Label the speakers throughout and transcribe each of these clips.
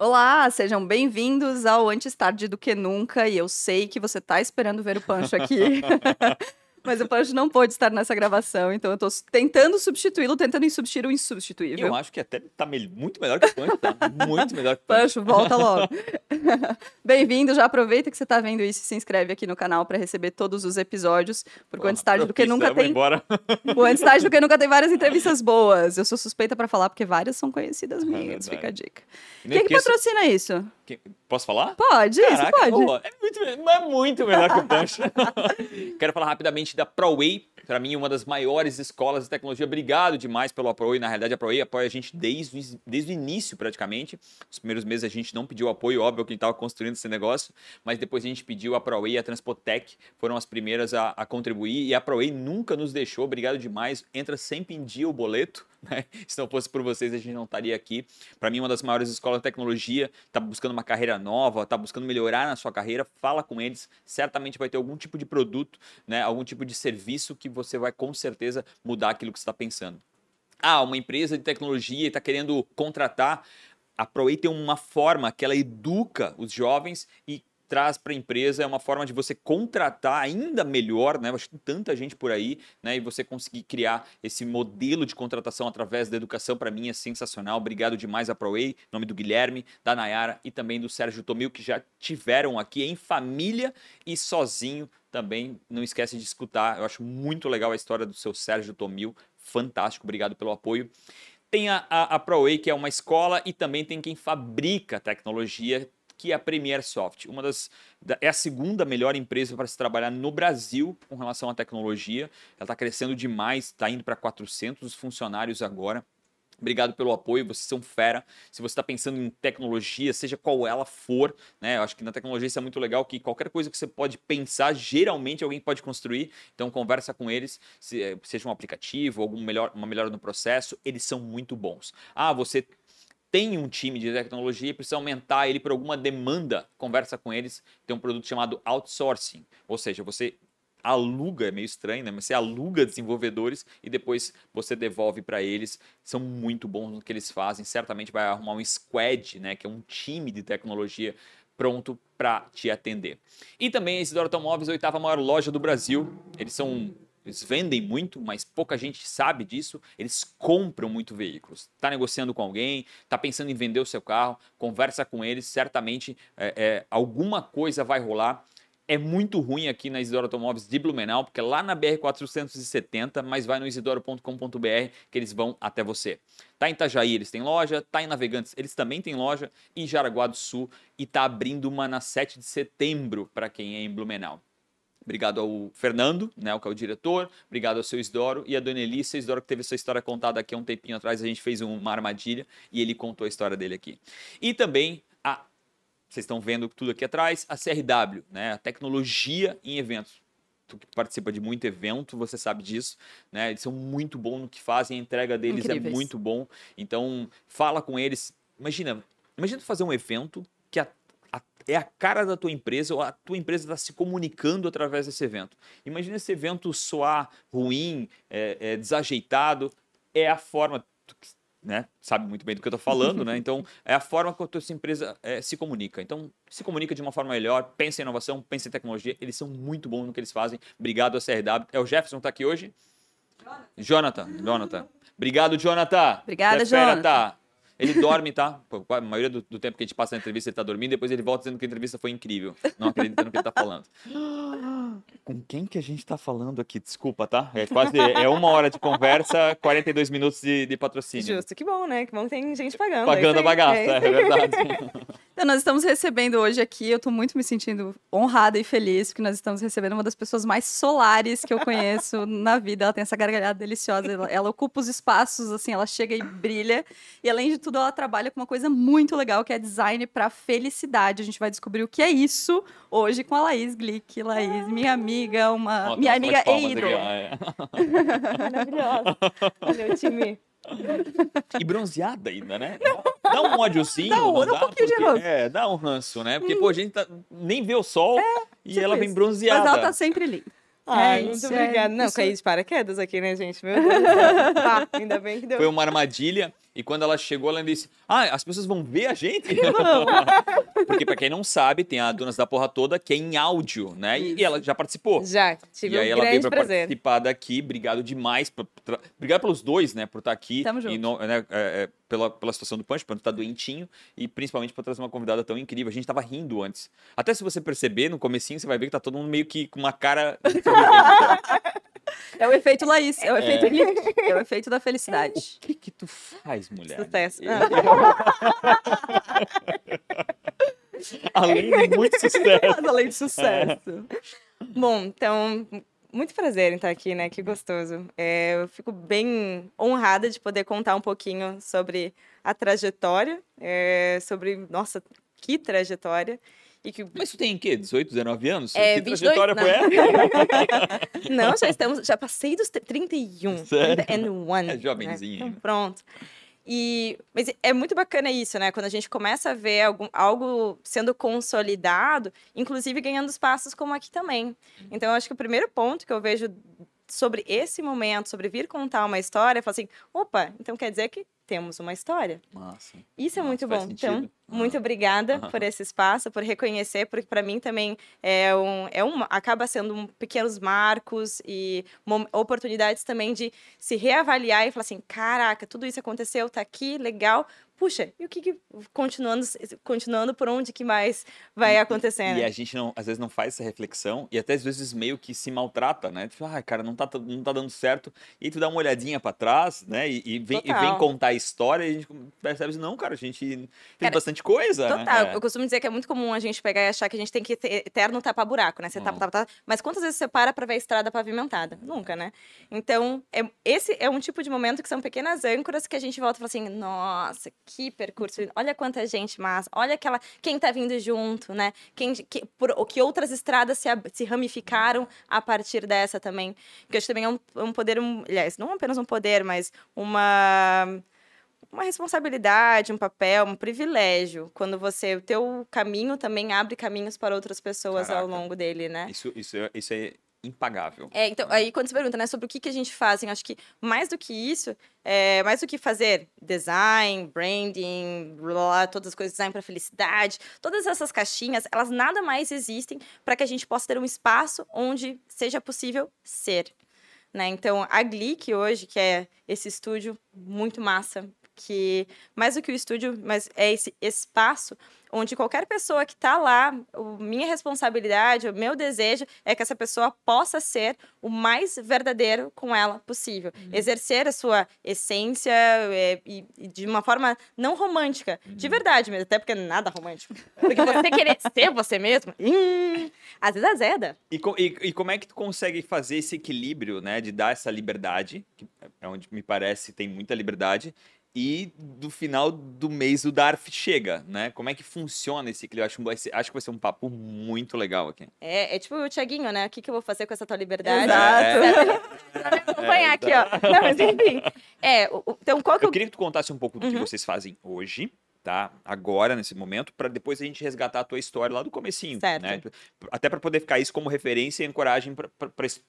Speaker 1: Olá, sejam bem-vindos ao Antes Tarde do Que Nunca. E eu sei que você tá esperando ver o Pancho aqui. Mas o Pancho não pôde estar nessa gravação, então eu tô tentando substituí-lo, tentando substituir o insubstituível.
Speaker 2: Eu acho que até tá muito melhor que o Pancho, tá? Muito melhor que o Pancho.
Speaker 1: Pancho, volta logo. Bem-vindo, já aproveita que você tá vendo isso e se inscreve aqui no canal para receber todos os episódios, porque o Antes Tarde do Que Nunca tem
Speaker 2: embora.
Speaker 1: O Antes Tarde do Que Nunca tem várias entrevistas boas. Eu sou suspeita pra falar, porque várias são conhecidas minhas.
Speaker 2: verdade.
Speaker 1: Fica a dica. Quem que patrocina isso?
Speaker 2: Posso falar?
Speaker 1: Pode, isso
Speaker 2: Caraca,
Speaker 1: pode.
Speaker 2: pô, é muito, é muito melhor que o Pancho. Quero falar rapidamente da ProWay. Para mim, uma das maiores escolas de tecnologia. Obrigado demais pelo apoio. Na realidade, a ProWay apoia a gente desde, o- desde o início, praticamente. Os primeiros meses a gente não pediu apoio, óbvio que a gente estava construindo esse negócio, mas depois a gente pediu a ProWay e a Transpotec foram as primeiras a, a contribuir e a ProWay nunca nos deixou. Obrigado demais. Entra sempre em dia o boleto. Né? Se não fosse por vocês, a gente não estaria aqui. Para mim, uma das maiores escolas de tecnologia, tá buscando uma carreira nova, tá buscando melhorar na sua carreira, fala com eles. Certamente vai ter algum tipo de produto, né? algum tipo de serviço que você vai com certeza mudar aquilo que você está pensando. Ah, uma empresa de tecnologia está querendo contratar. A ProWay tem uma forma que ela educa os jovens e traz para a empresa é uma forma de você contratar ainda melhor, né? Acho que tem tanta gente por aí, né? E você conseguir criar esse modelo de contratação através da educação para mim é sensacional. Obrigado demais a ProWay, nome do Guilherme, da Nayara e também do Sérgio Tomil que já tiveram aqui em família e sozinho também. Não esquece de escutar. Eu acho muito legal a história do seu Sérgio Tomil. Fantástico, obrigado pelo apoio. Tem a, a, a ProWay, que é uma escola, e também tem quem fabrica tecnologia, que é a Premier Soft. Uma das, da- é a segunda melhor empresa para se trabalhar no Brasil com relação à tecnologia. Ela está crescendo demais, está indo para 400 funcionários agora. Obrigado pelo apoio, vocês são fera. Se você está pensando em tecnologia, seja qual ela for, né? Eu acho que na tecnologia isso é muito legal, que qualquer coisa que você pode pensar, geralmente alguém pode construir. Então conversa com eles, eh, seja um aplicativo, algum melhor, uma melhora no processo, eles são muito bons. Ah, você tem um time de tecnologia e precisa aumentar ele por alguma demanda, conversa com eles. Tem um produto chamado outsourcing, ou seja, você aluga, é meio estranho, né? Mas você aluga desenvolvedores e depois você devolve para eles. São muito bons no que eles fazem. Certamente vai arrumar um squad, né? Que é um time de tecnologia pronto para te atender. E também a Isidoro Automóveis, a oitava maior loja do Brasil. Eles são eles vendem muito, mas pouca gente sabe disso. Eles compram muito veículos. Está negociando com alguém, está pensando em vender o seu carro, conversa com eles. Certamente é, é, alguma coisa vai rolar. É muito ruim aqui na Isidoro Automóveis de Blumenau, porque é lá na BR-470, mas vai no isidoro.com.br que eles vão até você. Tá em Itajaí, eles têm loja, tá em Navegantes, eles também têm loja, e Jaraguá do Sul, e tá abrindo uma na 7 de setembro para quem é em Blumenau. Obrigado ao Fernando, né, o que é o diretor. Obrigado ao seu Isdoro e a Dona Elissa. Isdoro que teve essa história contada aqui há um tempinho atrás. A gente fez uma armadilha e ele contou a história dele aqui. E também a. Vocês estão vendo tudo aqui atrás, a CRW, né, a tecnologia em eventos. Tu que participa de muito evento, você sabe disso, né? Eles são muito bons no que fazem, a entrega deles é
Speaker 1: Incríveis.
Speaker 2: muito bom. Então, fala com eles. Imagina, imagina tu fazer um evento que a- é a cara da tua empresa, ou a tua empresa está se comunicando através desse evento. Imagina esse evento soar ruim, é, é, desajeitado, é a forma, né, sabe muito bem do que eu estou falando, né? Então, é a forma que a tua empresa é, se comunica. Então, se comunica de uma forma melhor, pensa em inovação, pensa em tecnologia, eles são muito bons no que eles fazem. Obrigado a CRW. É o Jefferson que está aqui hoje? Jonathan, Jonathan. Obrigado, Jonathan.
Speaker 1: Obrigada,
Speaker 2: fera,
Speaker 1: Jonathan.
Speaker 2: Ele dorme, tá? A maioria do, do tempo que a gente passa na entrevista, ele tá dormindo, depois ele volta dizendo que a entrevista foi incrível. Não acredita no que ele tá falando. Com quem que a gente tá falando aqui? Desculpa, tá? É quase é uma hora de conversa, 42 minutos de, de patrocínio.
Speaker 3: Justo, que bom, né? Que bom que tem gente pagando.
Speaker 2: Pagando
Speaker 3: é
Speaker 2: a bagaça,
Speaker 3: aí.
Speaker 2: é verdade.
Speaker 1: Então, nós estamos recebendo hoje aqui, eu estou muito me sentindo honrada e feliz, porque nós estamos recebendo uma das pessoas mais solares que eu conheço na vida. Ela tem essa gargalhada deliciosa, ela, ela ocupa os espaços, assim, ela chega e brilha. E além de tudo, ela trabalha com uma coisa muito legal, que é design para felicidade. A gente vai descobrir o que é isso hoje com a Laís Glick. Laís, minha amiga, uma
Speaker 2: tem
Speaker 1: minha amiga
Speaker 2: de
Speaker 1: e ídolo.
Speaker 2: é.
Speaker 3: Maravilhosa. O time.
Speaker 2: E bronzeada ainda, né? Dá um ódiozinho.
Speaker 1: Dá um- dá um pouquinho de
Speaker 2: Porque-
Speaker 1: ranço.
Speaker 2: É, dá um ranço, né? Porque, pô, a gente tá- nem vê o sol e
Speaker 1: tipo
Speaker 2: ela vem bronzeada.
Speaker 1: Mas ela tá sempre linda.
Speaker 3: Ai,
Speaker 1: É
Speaker 3: muito
Speaker 1: isso, é
Speaker 3: obrigada. Não,
Speaker 1: isso.
Speaker 3: caí de paraquedas aqui, né, gente? Meu Deus. Tá, ainda bem que deu.
Speaker 2: Foi uma armadilha. E quando ela chegou, ela disse: Ah, as pessoas vão ver a gente?
Speaker 1: Não.
Speaker 2: Porque, pra quem não sabe, tem a Donas da Porra Toda, que é em áudio, né? E
Speaker 1: Isso.
Speaker 2: ela já participou.
Speaker 3: Já, tive
Speaker 2: e aí
Speaker 3: um
Speaker 2: ela veio pra
Speaker 3: prazer.
Speaker 2: participar daqui. Obrigado demais. por tra- Obrigado pelos dois, né? Por estar aqui.
Speaker 1: Tamo
Speaker 2: E
Speaker 1: junto.
Speaker 2: no- né, é, é, pela, pela situação do Punch, por estar doentinho. E principalmente por trazer uma convidada tão incrível. A gente tava rindo antes. Até se você perceber, no comecinho, você vai ver que tá todo mundo meio que com uma cara...
Speaker 1: É o efeito Laís, é o efeito Lick, é o efeito da felicidade.
Speaker 2: o que que tu faz, mulher?
Speaker 3: Sucesso.
Speaker 2: E-
Speaker 3: Ah.
Speaker 2: Além de muito sucesso.
Speaker 1: Além de sucesso.
Speaker 3: Bom, então, muito prazer em estar aqui, né? Que gostoso. É, eu fico bem honrada de poder contar um pouquinho sobre a trajetória, é, sobre, nossa, que trajetória. E que,
Speaker 2: Mas tu tem o quê? 18, 19 anos?
Speaker 3: É,
Speaker 2: que
Speaker 3: 22,
Speaker 2: trajetória
Speaker 3: não.
Speaker 2: foi essa?
Speaker 3: não, já estamos, já passei dos 31.
Speaker 2: Sério?
Speaker 3: 31.
Speaker 2: É
Speaker 3: né?
Speaker 2: jovenzinho.
Speaker 3: Então, pronto. E, mas é muito bacana isso, né? Quando a gente começa a ver algum, algo sendo consolidado, inclusive ganhando espaços como aqui também. Então, eu acho que o primeiro ponto que eu vejo sobre esse momento, sobre vir contar uma história, é falar assim: opa, então quer dizer que temos uma história.
Speaker 2: Massa.
Speaker 3: Isso é
Speaker 2: Nossa,
Speaker 3: muito bom. Então. Muito obrigada por esse espaço, por reconhecer, porque para mim também é um, é um, acaba sendo um pequenos marcos e oportunidades também de se reavaliar e falar assim, caraca, tudo isso aconteceu, tá aqui, legal. Puxa, e o que, que continuando, continuando por onde que mais vai acontecendo?
Speaker 2: E a gente não, às vezes não faz essa reflexão e até às vezes meio que se maltrata, né? Tipo, ah, cara, não tá, não tá dando certo. E aí tu dá uma olhadinha pra trás, né? E, e vem, e vem contar a história e a gente percebe, não, cara, a gente fez
Speaker 3: Cara,
Speaker 2: bastante coisa,
Speaker 3: Total,
Speaker 2: né?
Speaker 3: eu costumo dizer que é muito comum a gente pegar e achar que a gente tem que ter eterno tapar-buraco, né? Você tapa,
Speaker 2: Uhum.
Speaker 3: tapa, tapa. Mas quantas vezes você para pra ver a estrada pavimentada? Nunca, né? Então, é- esse é um tipo de momento que são pequenas âncoras que a gente volta e fala assim: nossa, que percurso, olha quanta gente massa, olha aquela. Quem tá vindo junto, né? Quem, que, por, o que outras estradas se, se ramificaram a partir dessa também. Que eu acho que também é um, um poder, um, aliás, não apenas um poder, mas uma uma responsabilidade, um papel, um privilégio, quando você, o teu caminho também abre caminhos para outras pessoas ao
Speaker 2: Caraca.
Speaker 3: longo dele, né?
Speaker 2: Isso, isso, é- isso é impagável.
Speaker 3: É, então, aí quando você pergunta, né, sobre o que, que a gente faz, eu acho que mais do que isso, é, mais do que fazer design, branding, blá, blá, blá, todas as coisas, design para felicidade, todas essas caixinhas, elas nada mais existem para que a gente possa ter um espaço onde seja possível ser. Né? Então, a Glick hoje, que é esse estúdio muito massa, que mais do que o estúdio, mas é esse espaço onde qualquer pessoa que está lá, o, minha responsabilidade, o meu desejo é que essa pessoa possa ser o mais verdadeiro com ela possível. Exercer a sua essência é, e, e de uma forma não romântica, de verdade mesmo, até porque nada romântico. Porque você querer ser você mesmo, hum, às vezes azeda.
Speaker 2: E, co- e- e como é que tu consegue fazer esse equilíbrio, né? De dar essa liberdade, que é onde me parece tem muita liberdade, e do final do mês o DARF chega, né? Como é que funciona esse equilíbrio? Acho, que vai ser- acho que vai ser um papo muito legal aqui.
Speaker 3: É, é tipo o Tiaguinho, né? O que, que eu vou fazer com essa tua liberdade?
Speaker 1: Exato.
Speaker 3: Me acompanhar aqui, ó. Não, mas enfim. É, então qual que
Speaker 2: Eu
Speaker 3: eu...
Speaker 2: queria que tu contasse um pouco do que
Speaker 3: Uhum.
Speaker 2: vocês fazem hoje, tá? Agora, nesse momento, para depois a gente resgatar a tua história lá do comecinho,
Speaker 3: Certo.
Speaker 2: né? Até para poder ficar isso como referência e ancoragem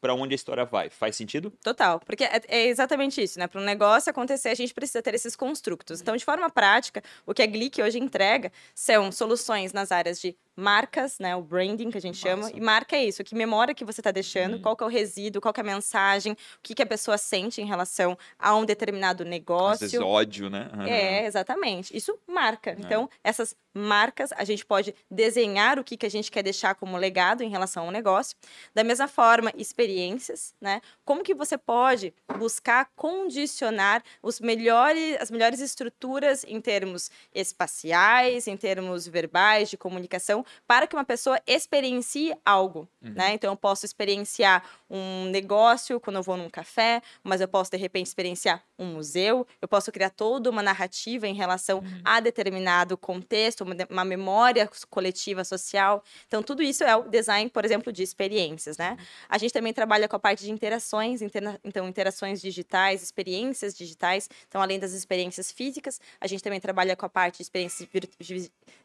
Speaker 2: para onde a história vai. Faz sentido?
Speaker 3: Total, porque é, é exatamente isso, né? Para um negócio acontecer, a gente precisa ter esses construtos. Então, de forma prática, o que a Glick hoje entrega são soluções nas áreas de marcas, né? O branding que a gente chama.
Speaker 2: Massa.
Speaker 3: E marca é isso, que memória que você está deixando,
Speaker 2: Hum.
Speaker 3: qual que é o resíduo, qual que é a mensagem, o que, que a pessoa sente em relação a um determinado
Speaker 2: Às
Speaker 3: negócio.
Speaker 2: vezes ódio, né? Aham.
Speaker 3: É, exatamente. Isso marca. Então, essas marcas, a gente pode desenhar o que, que a gente quer deixar como legado em relação ao negócio. Da mesma forma, experiências, né? Como que você pode buscar condicionar os melhores, as melhores estruturas em termos espaciais, em termos verbais, de comunicação, para que uma pessoa experiencie algo, né? Então, eu posso experienciar um negócio quando eu vou num café, mas eu posso, de repente, experienciar um museu, eu posso criar toda uma narrativa em relação a determinado contexto, uma, memória coletiva social. Então, tudo isso é o design, por exemplo, de experiências, né? A gente também trabalha com a parte de interações, interna- então, interações digitais, experiências digitais. Então, além das experiências físicas, a gente também trabalha com a parte de experiências virtu-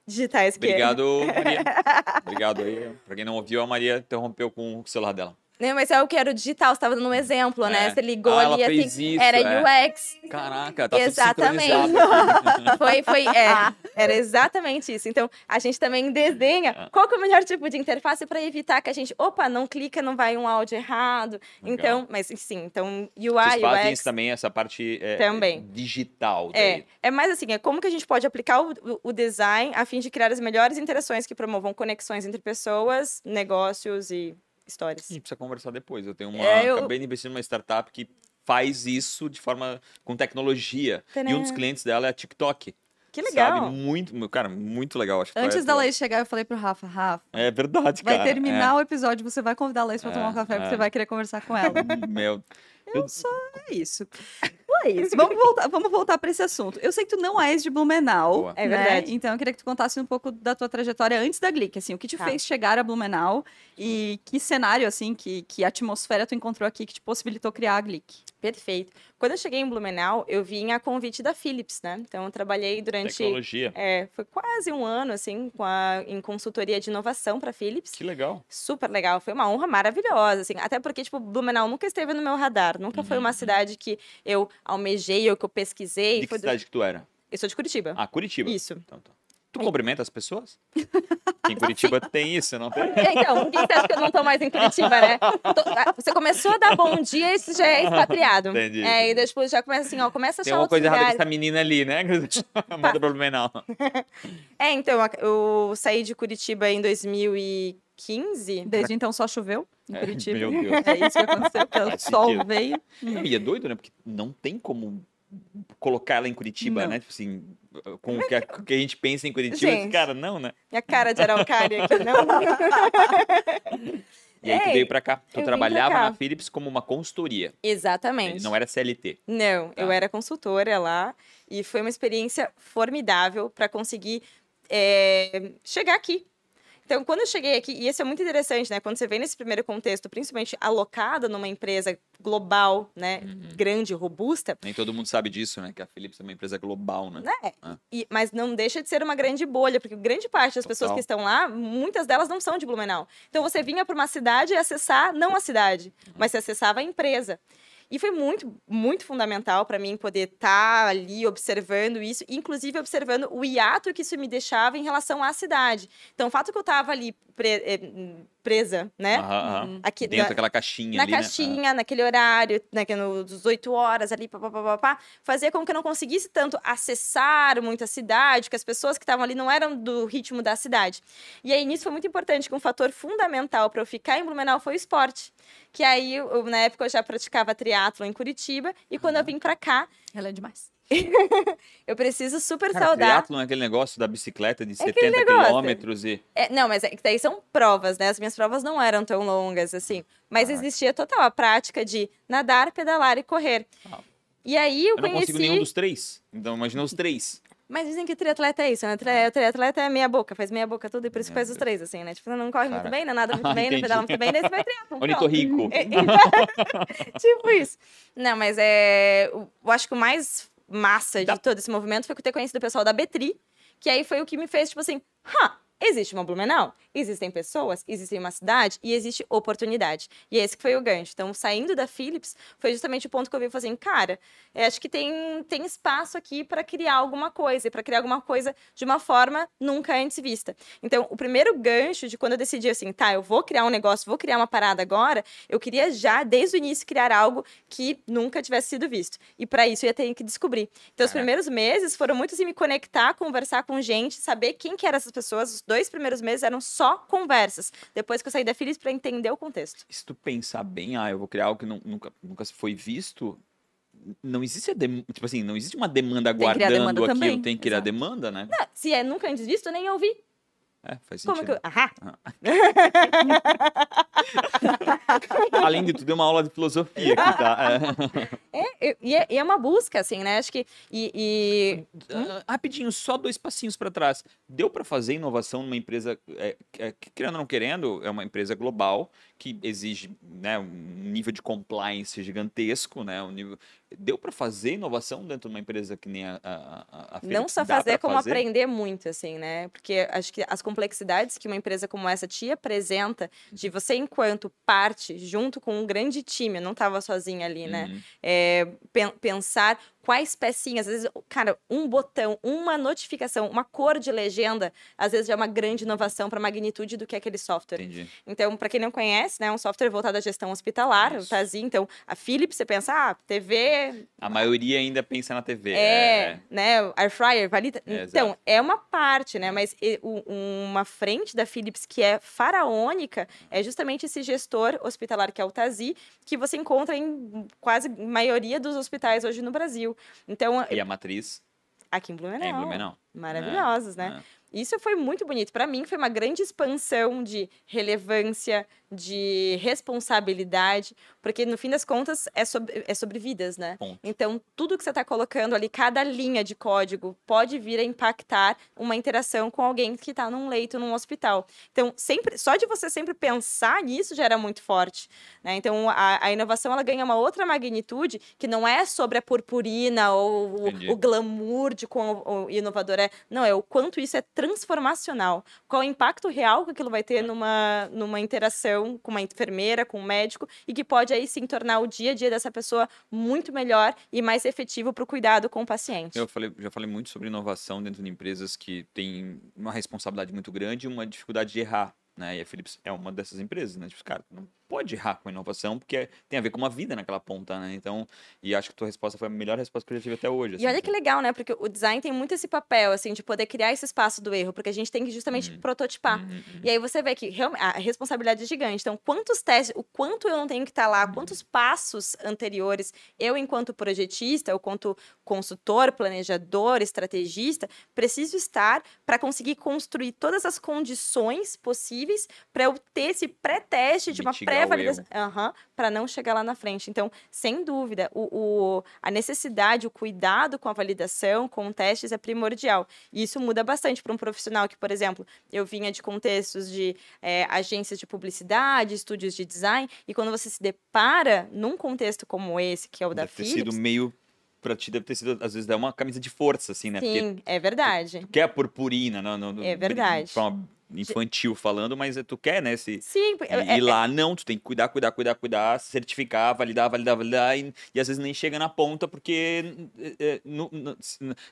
Speaker 3: digitais. Que é-
Speaker 2: Obrigado, Maria. Obrigado aí. Pra quem não ouviu, a Maria interrompeu com o celular dela.
Speaker 3: Não, mas é o que era o digital, você estava dando um exemplo, né?
Speaker 2: É.
Speaker 3: Você ligou
Speaker 2: Ah,
Speaker 3: ali assim,
Speaker 2: isso,
Speaker 3: era
Speaker 2: é.
Speaker 3: UX.
Speaker 2: Caraca, tá
Speaker 3: Exatamente. Foi, foi, é, era exatamente isso. Então, a gente também
Speaker 2: Ah.
Speaker 3: desenha qual que é o melhor tipo de interface para evitar que a gente, opa, não clica, não vai um áudio errado.
Speaker 2: Legal.
Speaker 3: Então, mas sim, então UI,
Speaker 2: Vocês fazem
Speaker 3: UX
Speaker 2: isso também, essa parte é,
Speaker 3: Também.
Speaker 2: digital.
Speaker 3: É,
Speaker 2: daí.
Speaker 3: é mais assim, é como que a gente pode aplicar o, o- o design a fim de criar as melhores interações que promovam conexões entre pessoas, negócios e histórias.
Speaker 2: A gente precisa conversar depois. Eu tenho uma.
Speaker 3: É, eu-
Speaker 2: Acabei de investir numa startup que faz isso de forma. com tecnologia. E um dos
Speaker 3: Tadã.
Speaker 2: clientes dela é a TikTok.
Speaker 3: Que legal.
Speaker 2: Sabe? Muito, cara, muito legal. Acho
Speaker 1: Antes
Speaker 2: é-
Speaker 1: da Laís chegar, eu falei pro Rafa, Rafa,
Speaker 2: É verdade,
Speaker 1: vai
Speaker 2: cara.
Speaker 1: terminar o episódio, você vai convidar a Laís pra
Speaker 2: É,
Speaker 1: tomar um café, porque
Speaker 2: é.
Speaker 1: você vai querer conversar com ela.
Speaker 2: É. Meu.
Speaker 1: Eu só é isso. É isso. Vamos voltar, vamos voltar para esse assunto. Eu sei que tu não és de Blumenau.
Speaker 2: Boa.
Speaker 3: É
Speaker 1: né?
Speaker 3: verdade.
Speaker 1: Então eu queria que tu contasse um pouco da tua trajetória antes da Glick, assim, o que te
Speaker 3: Tá.
Speaker 1: fez chegar a Blumenau e que cenário, assim, que, que atmosfera tu encontrou aqui que te possibilitou criar a Glick.
Speaker 3: Perfeito. Quando eu cheguei em Blumenau, eu vim a convite da Philips, né? Então, eu trabalhei durante.
Speaker 2: Tecnologia.
Speaker 3: É, foi quase um ano, assim, com a- em consultoria de inovação para Philips.
Speaker 2: Que legal.
Speaker 3: Super legal, foi uma honra maravilhosa, assim. Até porque, tipo, Blumenau nunca esteve no meu radar. Nunca foi uma cidade que eu almejei ou que eu pesquisei.
Speaker 2: De que
Speaker 3: Foi
Speaker 2: cidade que tu era?
Speaker 3: Eu sou de Curitiba.
Speaker 2: Ah, Curitiba.
Speaker 3: Isso.
Speaker 2: Então, tá. Tu cumprimenta as pessoas? Que em Curitiba tem isso, não tem?
Speaker 3: É, Então, por que você acha que eu não tô mais em Curitiba, né? Tô- ah, você começou a dar bom dia e isso já é expatriado.
Speaker 2: Entendi.
Speaker 3: É, e daí, tipo, já começa assim, ó, começa a
Speaker 2: Tem uma coisa errada com essa menina ali, né? Manda Blumenau.
Speaker 3: É, então, eu saí de Curitiba em 2015.
Speaker 1: Desde então só choveu em
Speaker 2: É,
Speaker 1: Curitiba.
Speaker 2: meu Deus.
Speaker 1: É isso que aconteceu, porque o sol veio.
Speaker 2: Não, e é doido, né? Porque não tem como colocar ela em Curitiba,
Speaker 1: Não.
Speaker 2: né? Tipo assim, com o que que a gente pensa em Curitiba.
Speaker 3: Gente.
Speaker 2: Cara, não, né?
Speaker 3: Minha cara de araucária aqui, não?
Speaker 2: E aí tu
Speaker 3: Ei,
Speaker 2: veio pra cá. Tu
Speaker 3: eu
Speaker 2: trabalhava
Speaker 3: cá.
Speaker 2: na Philips como uma consultoria.
Speaker 3: Exatamente.
Speaker 2: Não era CLT.
Speaker 3: Não, eu
Speaker 2: Tá.
Speaker 3: era consultora lá e foi uma experiência formidável para conseguir é, chegar aqui. Então, quando eu cheguei aqui, e isso é muito interessante, né? Quando você vem nesse primeiro contexto, principalmente alocada numa empresa global, né?
Speaker 2: Uhum.
Speaker 3: Grande, robusta,
Speaker 2: Nem todo mundo sabe disso, né? Que a Philips é uma empresa global, né?
Speaker 3: né?
Speaker 2: Ah.
Speaker 3: E, mas não deixa de ser uma grande bolha, porque grande parte das pessoas
Speaker 2: Total.
Speaker 3: que estão lá, muitas delas não são de Blumenau. Então você vinha para uma cidade e acessar não a cidade,
Speaker 2: Uhum.
Speaker 3: mas você acessava a empresa. E foi muito, muito fundamental para mim poder estar ali observando isso, inclusive observando o hiato que isso me deixava em relação à cidade. Então, o fato que eu estava ali eh, presa, né?
Speaker 2: Aham, aham.
Speaker 3: Aqui,
Speaker 2: Dentro
Speaker 3: da-
Speaker 2: daquela caixinha
Speaker 3: na
Speaker 2: ali, né?
Speaker 3: caixinha, naquele horário, né, que no, dos 8 horas ali, pá, pá, pá, pá, pá, fazia com que eu não conseguisse tanto acessar muito a cidade, que as pessoas que estavam ali não eram do ritmo da cidade. E aí, nisso foi muito importante, que um fator fundamental para eu ficar em Blumenau foi o esporte. Que aí, eu, na época, eu já praticava triatlo em Curitiba, e quando eu vim para cá,
Speaker 1: Ela é demais.
Speaker 3: Eu preciso super
Speaker 2: Cara,
Speaker 3: saudar.
Speaker 2: triatlon é aquele negócio da bicicleta de
Speaker 3: aquele
Speaker 2: 70
Speaker 3: negócio.
Speaker 2: quilômetros e...
Speaker 3: É, não, mas é que daí são provas, né? As minhas provas não eram tão longas assim. Mas
Speaker 2: Caraca.
Speaker 3: existia total a prática de nadar, pedalar e correr.
Speaker 2: Ah.
Speaker 3: E aí eu,
Speaker 2: Eu não
Speaker 3: conheci.
Speaker 2: consigo nenhum dos três. Então imagina os três.
Speaker 3: Mas dizem que triatleta é isso, né? Tri- triatleta é meia boca, faz meia boca tudo e por isso que faz os três, assim, né? Tipo, não corre
Speaker 2: Cara.
Speaker 3: muito bem, não nada muito
Speaker 2: Ah,
Speaker 3: bem, não pedala muito bem, daí você vai triatlon. pronto.
Speaker 2: Ornitorrico.
Speaker 3: tipo isso. Não, mas é. Eu acho que o mais massa de
Speaker 2: Dá-
Speaker 3: todo esse movimento foi eu ter conhecido o pessoal da Betri, que aí foi o que me fez, tipo assim, hã, existe uma Blumenau? Existem pessoas, existe uma cidade e existe oportunidade. E esse que foi o gancho. Então, saindo da Philips, foi justamente o ponto que eu vi falei assim, cara, eu acho que tem, tem espaço aqui para criar alguma coisa, e para criar alguma coisa de uma forma nunca antes vista. Então, o primeiro gancho de quando eu decidi assim, tá, eu vou criar um negócio, vou criar uma parada agora, eu queria já, desde o início, criar algo que nunca tivesse sido visto. E para isso eu ia ter que descobrir. Então, os primeiros meses foram muito assim, me conectar, conversar com gente, saber quem que eram essas pessoas. Os dois primeiros meses eram só conversas. Depois que eu saí da Philips para entender o contexto.
Speaker 2: Se tu pensar bem, ah, eu vou criar algo que não- nunca, nunca foi visto, não existe a dem- tipo assim, não existe uma demanda aguardando
Speaker 1: demanda
Speaker 2: aquilo,
Speaker 1: também,
Speaker 2: tem que criar
Speaker 1: exato.
Speaker 2: demanda, né?
Speaker 3: Ah, se é nunca antes visto, eu nem ouvi.
Speaker 2: É, faz
Speaker 3: Como
Speaker 2: sentido.
Speaker 3: que eu... Ahá.
Speaker 2: Além de tudo, é uma aula de filosofia aqui, tá? É.
Speaker 3: É, e é, é uma busca, assim, né? Acho que... E, e-
Speaker 2: Ah, rapidinho, só dois passinhos para trás. Deu para fazer inovação numa empresa, é, é, que, querendo ou não querendo, é uma empresa global que exige né, um nível de compliance gigantesco, né? Um nível... Deu para fazer inovação dentro de uma empresa que nem a, a, a Philips?
Speaker 3: Não só fazer, como
Speaker 2: fazer?
Speaker 3: aprender muito, assim, né? Porque acho que as complexidades que uma empresa como essa te apresenta, de você, enquanto parte, junto com um grande time, eu não estava sozinha ali, né?
Speaker 2: Uhum.
Speaker 3: É, pen- pensar quais pecinhas, às vezes, cara, um botão, uma notificação, uma cor de legenda, às vezes já é uma grande inovação para a magnitude do que é aquele software.
Speaker 2: Entendi.
Speaker 3: Então, para quem não conhece, né, é um software voltado à gestão hospitalar,
Speaker 2: Isso.
Speaker 3: o TASI. Então, a Philips, você pensa, ah, TV,
Speaker 2: A maioria ainda pensa na TV.
Speaker 3: é, né, o air fryer, valida.
Speaker 2: É,
Speaker 3: então,
Speaker 2: exato.
Speaker 3: é uma parte, né, mas e- o- uma frente da Philips que é faraônica é justamente esse gestor hospitalar que é o TASI, que você encontra em quase maioria dos hospitais hoje no Brasil. Então,
Speaker 2: E a matriz
Speaker 3: aqui em Blumenau,
Speaker 2: é em Blumenau.
Speaker 3: maravilhosos, né?
Speaker 2: né?
Speaker 3: Isso foi muito bonito. Para mim, foi uma grande expansão de relevância, de responsabilidade, porque no fim das contas é sobre, é sobre vidas, né?
Speaker 2: Ponto.
Speaker 3: Então, tudo que você está colocando ali, cada linha de código, pode vir a impactar uma interação com alguém que está num leito, num hospital. Então, sempre, só de você sempre pensar nisso já era muito forte. Né? Então, a, a inovação ela ganha uma outra magnitude que não é sobre a purpurina ou o, o glamour de quão o inovador é. Não, é o quanto isso é transformacional. Qual o impacto real que aquilo vai ter numa, numa interação com uma enfermeira, com um médico, e que pode aí sim tornar o dia a dia dessa pessoa muito melhor e mais efetivo para o cuidado com o paciente.
Speaker 2: Eu falei, já falei muito sobre inovação dentro de empresas que têm uma responsabilidade muito grande e uma dificuldade de errar. Né? E a Philips é uma dessas empresas, né? Tipo, cara, não pode errar com inovação porque tem a ver com uma vida naquela ponta, né? Então, e acho que a tua resposta foi a melhor resposta que eu já tive até hoje.
Speaker 3: E
Speaker 2: assim,
Speaker 3: olha que
Speaker 2: sabe?
Speaker 3: legal, né? Porque o design tem muito esse papel, assim, de poder criar esse espaço do erro, porque a gente tem que justamente
Speaker 2: Uhum.
Speaker 3: prototipar.
Speaker 2: Uhum, uhum.
Speaker 3: E aí você vê que a responsabilidade é gigante. Então, quantos testes, o quanto eu não tenho que estar lá, quantos passos anteriores eu, enquanto projetista, ou quanto consultor, planejador, estrategista, preciso estar para conseguir construir todas as condições possíveis para eu ter esse pré-teste de uma
Speaker 2: Mitigar
Speaker 3: pré-validação. para não chegar lá na frente. Então, sem dúvida, o, o- a necessidade, o cuidado com a validação, com testes é primordial. E isso muda bastante para um profissional que, por exemplo, eu vinha de contextos de eh, agências de publicidade, estúdios de design, e quando você se depara num contexto como esse, que é o da
Speaker 2: Deve ter
Speaker 3: Philips,
Speaker 2: sido meio. Pra ti deve ter sido, às vezes, uma camisa de força, assim, né? Porque
Speaker 3: sim, é verdade.
Speaker 2: tu quer a purpurina, não, não,
Speaker 3: É verdade.
Speaker 2: De forma infantil falando, mas tu quer, né? Esse,
Speaker 3: Sim,
Speaker 2: E,
Speaker 3: é-
Speaker 2: e lá não, tu tem que cuidar, cuidar, cuidar, cuidar, certificar, validar, validar, validar, e, e às vezes nem chega na ponta porque é, é, no- no-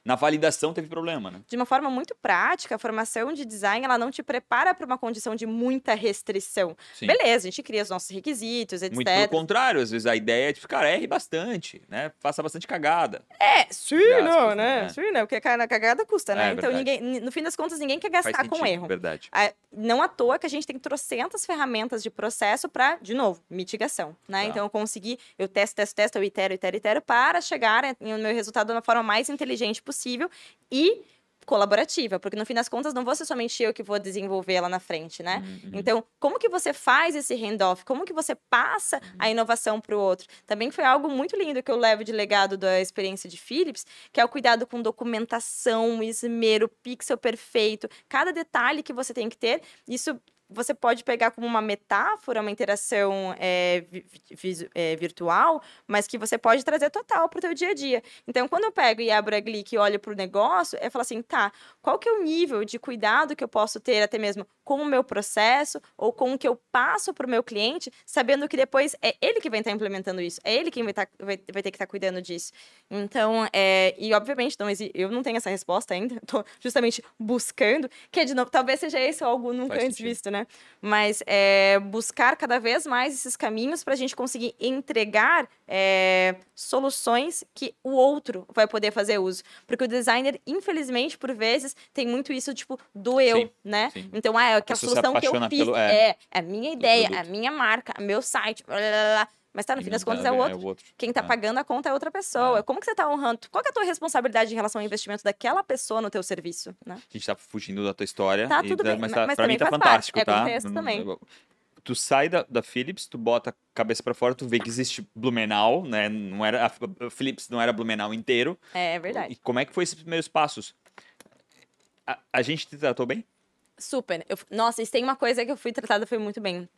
Speaker 2: na validação teve problema, né?
Speaker 3: de uma forma muito prática, a formação de design ela não te prepara para uma condição de muita restrição.
Speaker 2: Sim.
Speaker 3: Beleza, a gente cria os nossos requisitos, etc.
Speaker 2: Muito pelo contrário, às vezes a ideia é tipo, cara, erre bastante, né? Faça bastante cagada.
Speaker 3: É, sim, não,
Speaker 2: né?
Speaker 3: né? Sim, não, porque a cagada custa, né?
Speaker 2: É,
Speaker 3: então,
Speaker 2: verdade.
Speaker 3: ninguém, no fim das contas, ninguém quer gastar com
Speaker 2: sentido,
Speaker 3: erro.
Speaker 2: verdade.
Speaker 3: Não à toa que a gente tem trocentas ferramentas de processo para, de novo, mitigação, né?
Speaker 2: Tá.
Speaker 3: Então, eu consegui, eu testo, testo, testo, eu itero, itero, itero, para chegar no meu resultado da forma mais inteligente possível e colaborativa, porque no fim das contas não vou ser somente eu que vou desenvolver lá na frente, né?
Speaker 2: Uhum, uhum.
Speaker 3: Então, como que você faz esse handoff? Como que você passa a inovação para o outro? Também foi algo muito lindo que eu levo de legado da experiência de Philips, que é o cuidado com documentação, esmero, pixel perfeito, cada detalhe que você tem que ter. Isso você pode pegar como uma metáfora, uma interação é, vi- é, virtual, mas que você pode trazer total para o teu dia a dia. Então, quando eu pego e abro a Glick e olho para o negócio, eu falo assim, tá, qual que é o nível de cuidado que eu posso ter até mesmo com o meu processo ou com o que eu passo para o meu cliente, sabendo que depois é ele que vai estar implementando isso, é ele quem vai, tá- vai- vai ter que estar cuidando disso. Então, é, e obviamente, não eu não tenho essa resposta ainda, estou justamente buscando, que é de novo, talvez seja esse algo nunca
Speaker 2: Faz
Speaker 3: antes
Speaker 2: sentido.
Speaker 3: visto, né? Mas é, buscar cada vez mais esses caminhos para a gente conseguir entregar é, soluções que o outro vai poder fazer uso. Porque o designer, infelizmente, por vezes, tem muito isso, tipo, do eu,
Speaker 2: Sim,
Speaker 3: né?
Speaker 2: sim.
Speaker 3: Então, ah, é que a
Speaker 2: se
Speaker 3: solução que eu fiz
Speaker 2: pelo- é,
Speaker 3: é, a minha ideia, a
Speaker 2: produto.
Speaker 3: minha marca, meu site, blá, blá, blá. Mas tá, no
Speaker 2: E
Speaker 3: fim das contas
Speaker 2: tá-
Speaker 3: é o outro. Quem tá
Speaker 2: É.
Speaker 3: pagando a conta é outra pessoa.
Speaker 2: É.
Speaker 3: Como que você tá honrando? Qual que é a tua responsabilidade em relação ao investimento daquela pessoa no teu serviço, né?
Speaker 2: A gente tá fugindo da tua história.
Speaker 3: Tá
Speaker 2: e
Speaker 3: tudo
Speaker 2: da-
Speaker 3: bem,
Speaker 2: mas, tá,
Speaker 3: mas
Speaker 2: pra mim tá
Speaker 3: faz parte,
Speaker 2: fantástico,
Speaker 3: é
Speaker 2: tá?
Speaker 3: contexto
Speaker 2: Hum,
Speaker 3: também.
Speaker 2: eu- Tu sai da, da Philips, tu bota a cabeça pra fora, tu vê que existe Blumenau, né? Não era, a, a Philips não era Blumenau inteiro.
Speaker 3: É verdade.
Speaker 2: E como é que foi esses primeiros passos? A, a gente te tratou bem?
Speaker 3: Super. Eu- nossa, isso tem uma coisa que eu fui tratada foi muito bem.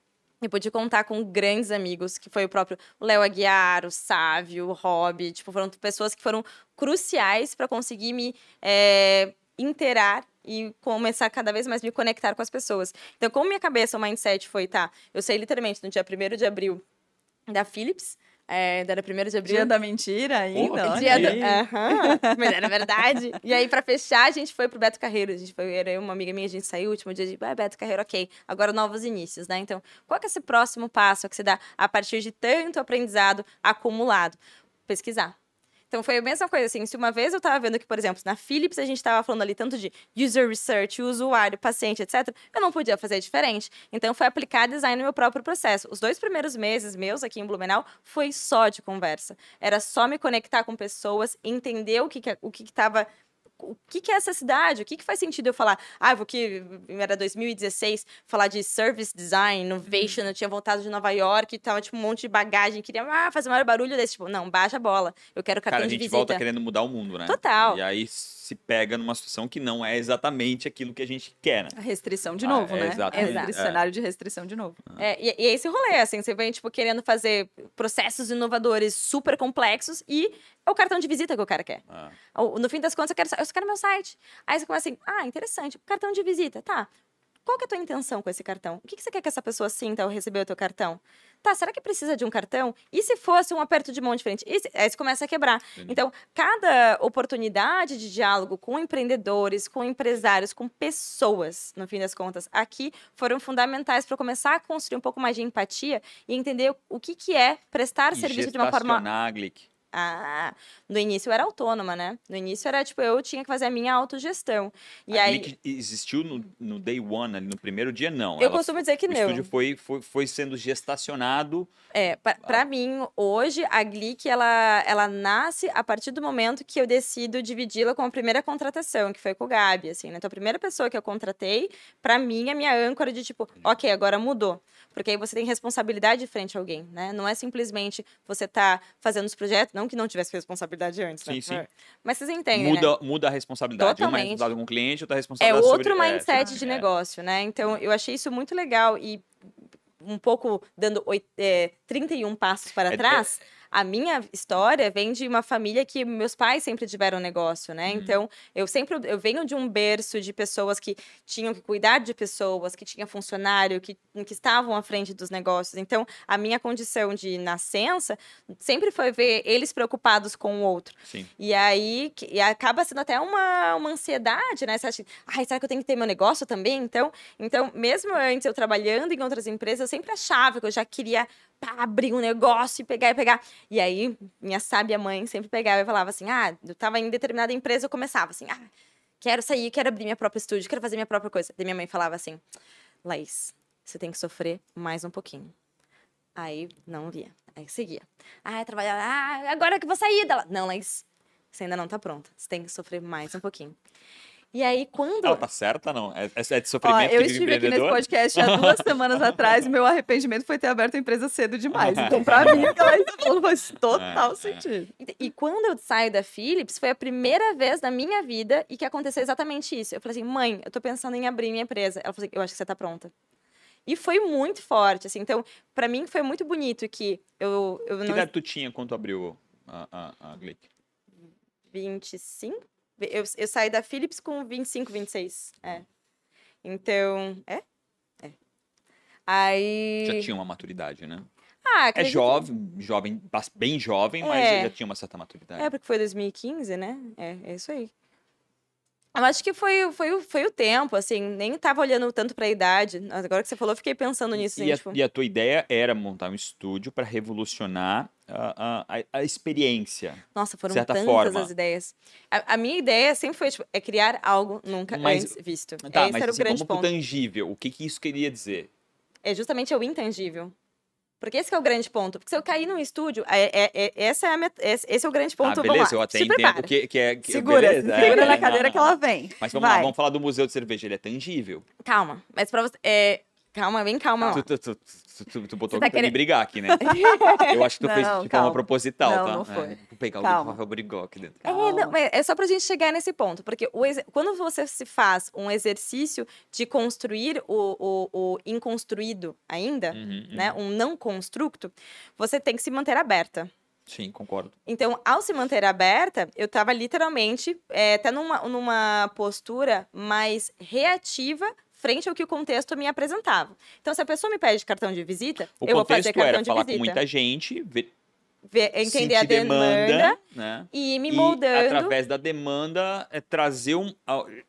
Speaker 3: Eu pude contar com grandes amigos, que foi o próprio Léo Aguiar, o Sávio, o Rob. Tipo, foram pessoas que foram cruciais para conseguir me é, interar e começar cada vez mais me conectar com as pessoas. Então, como minha cabeça, o mindset foi, tá, eu saí literalmente no dia 1 de abril da Philips, é, era primeiro de abril.
Speaker 1: Dia da mentira ainda.
Speaker 3: Oh, dia do... Aham, mas era verdade. E aí, pra fechar, a gente foi pro Beto Carreiro. A gente foi, era uma amiga minha, a gente saiu, último dia de ah, Beto Carreiro, ok. Agora novos inícios, né? Então, qual que é esse próximo passo que você dá a partir de tanto aprendizado acumulado? Pesquisar. Então foi a mesma coisa, assim, se uma vez eu estava vendo que, por exemplo, na Philips a gente estava falando ali tanto de user research, usuário, paciente, etc., eu não podia fazer diferente. Então foi aplicar design no meu próprio processo. Os dois primeiros meses meus aqui em Blumenau foi só de conversa. Era só me conectar com pessoas, entender o que estava o que que o que, que, é essa cidade? O que, que faz sentido eu falar? Ah, vou que era 2016, falar de service design, innovation. Uhum. Eu tinha voltado de Nova York, tava tipo um monte de bagagem, queria ah, fazer maior barulho desse. Tipo, não, baixa a bola. Eu quero cartão
Speaker 2: Cara,
Speaker 3: de
Speaker 2: visita.
Speaker 3: visita.
Speaker 2: a gente volta querendo mudar o mundo, né?
Speaker 3: Total.
Speaker 2: E aí se pega numa situação que não é exatamente aquilo que a gente quer, né?
Speaker 1: A restrição de novo,
Speaker 2: ah,
Speaker 1: né?
Speaker 2: Exatamente.
Speaker 1: É, cenário de restrição de novo.
Speaker 3: É, e, e é esse rolê, assim, você vem, tipo, querendo fazer processos inovadores super complexos e é o cartão de visita que o cara quer.
Speaker 2: Ah.
Speaker 3: No fim das contas, eu quero, eu quero meu site. Aí você começa assim, ah, interessante, cartão de visita, tá. Qual que é a tua intenção com esse cartão? O que, que você quer que essa pessoa sinta ao receber o teu cartão? Tá, será que precisa de um cartão? E se fosse um aperto de mão diferente? E se, aí você começa a quebrar. Entendi. Então, cada oportunidade de diálogo com empreendedores, com empresários, com pessoas, no fim das contas, aqui foram fundamentais para começar a construir um pouco mais de empatia e entender o que, que é prestar
Speaker 2: e
Speaker 3: serviço de uma forma.
Speaker 2: Glick.
Speaker 3: Ah, no início eu era autônoma, né? No início era tipo, eu tinha que fazer a minha autogestão. E
Speaker 2: a
Speaker 3: aí.
Speaker 2: Existiu no, no day one, ali no primeiro dia, não.
Speaker 3: Eu
Speaker 2: Ela,
Speaker 3: costumo dizer que
Speaker 2: o
Speaker 3: não.
Speaker 2: O estúdio foi, foi, foi sendo gestacionado.
Speaker 3: É, pra, pra mim, hoje, a Glick, ela, ela nasce a partir do momento que eu decido dividi-la com a primeira contratação, que foi com o Gabi, assim, né? Então, a primeira pessoa que eu contratei, pra mim, é minha âncora de tipo, ok, agora mudou. Porque aí você tem responsabilidade frente a alguém, né? Não é simplesmente você tá fazendo os projetos, não que não tivesse responsabilidade antes, né?
Speaker 2: Sim, sim.
Speaker 3: Mas vocês entendem,
Speaker 2: muda,
Speaker 3: né?
Speaker 2: Muda a responsabilidade.
Speaker 3: Totalmente.
Speaker 2: Uma é responsabilidade com o cliente, outra é
Speaker 3: É
Speaker 2: responsabilidade
Speaker 3: outro
Speaker 2: sobre...
Speaker 3: mindset
Speaker 2: é,
Speaker 3: de
Speaker 2: é.
Speaker 3: negócio, né? Então, eu achei isso muito legal e um pouco dando é, 31 passos para
Speaker 2: É-
Speaker 3: trás, a minha história vem de uma família que meus pais sempre tiveram negócio, né?
Speaker 2: Uhum.
Speaker 3: Então, eu sempre eu venho de um berço de pessoas que tinham que cuidar de pessoas, que tinha funcionário, que, que estavam à frente dos negócios. Então, a minha condição de nascença sempre foi ver eles preocupados com o outro.
Speaker 2: Sim.
Speaker 3: E aí que- e acaba sendo até uma, uma ansiedade, né? Você acha, ai, será que eu tenho que ter meu negócio também? Então, então, mesmo antes eu trabalhando em outras empresas, eu sempre achava que eu já queria pá, abrir um negócio e pegar e pegar. E aí, minha sábia mãe sempre pegava e falava assim: ah, eu tava em determinada empresa, eu começava assim, ah, quero sair, quero abrir minha própria estúdio, quero fazer minha própria coisa. Daí minha mãe falava assim: Laís, você tem que sofrer mais um pouquinho. Aí não via. Aí seguia. Ah, trabalhar. Ah, agora que vou sair dela. Não, Laís, você ainda não tá pronta. Você tem que sofrer mais um pouquinho. E aí, quando.
Speaker 2: Ela tá certa, não? É, é de
Speaker 1: Ó,
Speaker 2: sofrimento
Speaker 1: eu
Speaker 2: que vive
Speaker 1: estive aqui nesse podcast há duas semanas atrás e meu arrependimento foi ter aberto a empresa cedo demais. Então, pra mim, o que ela falando faz total
Speaker 2: É, é.
Speaker 1: sentido.
Speaker 3: E- E quando eu saio da Philips, foi a primeira vez na minha vida e que aconteceu exatamente isso. Eu falei assim, mãe, eu tô pensando em abrir minha empresa. Ela falou assim, eu acho que você tá pronta. E foi muito forte, assim. Então, pra mim, foi muito bonito que eu, eu
Speaker 2: Que
Speaker 3: não...
Speaker 2: idade tu tinha quando tu abriu a, a, a Glick?
Speaker 3: 25? Eu, eu saí da Philips com 25, 26. É. Então, é? É. Aí...
Speaker 2: Já tinha uma maturidade, né?
Speaker 3: Ah,
Speaker 2: É jovem, jovem, bem jovem, mas
Speaker 3: É.
Speaker 2: já tinha uma certa maturidade.
Speaker 3: É, porque foi 2015, né? É, é isso aí. Eu acho que foi, foi, o- foi o tempo, assim, nem tava olhando tanto pra idade. Agora que você falou, fiquei pensando nisso,
Speaker 2: E
Speaker 3: assim,
Speaker 2: a,
Speaker 3: tipo...
Speaker 2: e a tua ideia era montar um estúdio para revolucionar a, a, a- experiência.
Speaker 3: Nossa, foram
Speaker 2: certa
Speaker 3: tantas
Speaker 2: forma.
Speaker 3: as ideias. A, a minha ideia sempre foi, tipo, é criar algo nunca
Speaker 2: Mas-
Speaker 3: antes visto.
Speaker 2: Tá,
Speaker 3: Esse
Speaker 2: mas
Speaker 3: era o
Speaker 2: assim,
Speaker 3: grande
Speaker 2: pro
Speaker 3: ponto.
Speaker 2: tangível. O que, que isso queria dizer?
Speaker 3: É justamente o intangível. Porque esse que é o grande ponto. Porque se eu cair num estúdio, é, é- é- essa é a met- esse, esse é o grande ponto.
Speaker 2: ah,
Speaker 3: Vamos
Speaker 2: beleza,
Speaker 3: lá.
Speaker 2: eu até
Speaker 3: Se
Speaker 2: entendo que, que é. Que,
Speaker 1: Segura,
Speaker 2: beleza, é,
Speaker 1: segura
Speaker 2: é,
Speaker 1: na cadeira
Speaker 2: não,
Speaker 1: que ela vem.
Speaker 2: Mas vamos
Speaker 1: Vai.
Speaker 2: lá, vamos falar do Museu de Cerveja. Ele é tangível.
Speaker 3: Calma, mas pra você. É, Calma, vem calma.
Speaker 2: Tu, tu, tu, tu, tu, tu botou
Speaker 3: tá
Speaker 2: aqui pra me
Speaker 3: querendo-
Speaker 2: brigar aqui, né? Eu acho que tu fez
Speaker 1: Não,
Speaker 2: de forma proposital,
Speaker 1: Não,
Speaker 2: tá?
Speaker 1: não foi.
Speaker 2: É, vou pegar
Speaker 1: Calma.
Speaker 2: o Rafael brigou aqui dentro.
Speaker 3: É, não, mas é só pra gente chegar nesse ponto, porque o exe- quando você se faz um exercício de construir o, o, o inconstruído ainda,
Speaker 2: Uhum, uhum.
Speaker 3: né, um não constructo, você tem que se manter aberta.
Speaker 2: Sim, concordo.
Speaker 3: Então, ao se manter aberta, eu tava literalmente é, até numa, numa postura mais reativa frente ao que o contexto me apresentava. Então, se a pessoa me pede cartão de visita,
Speaker 2: O
Speaker 3: eu vou fazer cartão
Speaker 2: era
Speaker 3: de
Speaker 2: falar com
Speaker 3: visita.
Speaker 2: muita gente, ver,
Speaker 3: Ver- entender a
Speaker 2: sentir
Speaker 3: demanda,
Speaker 2: né?
Speaker 3: e ir me
Speaker 2: e,
Speaker 3: moldando.
Speaker 2: através da demanda, é, trazer um,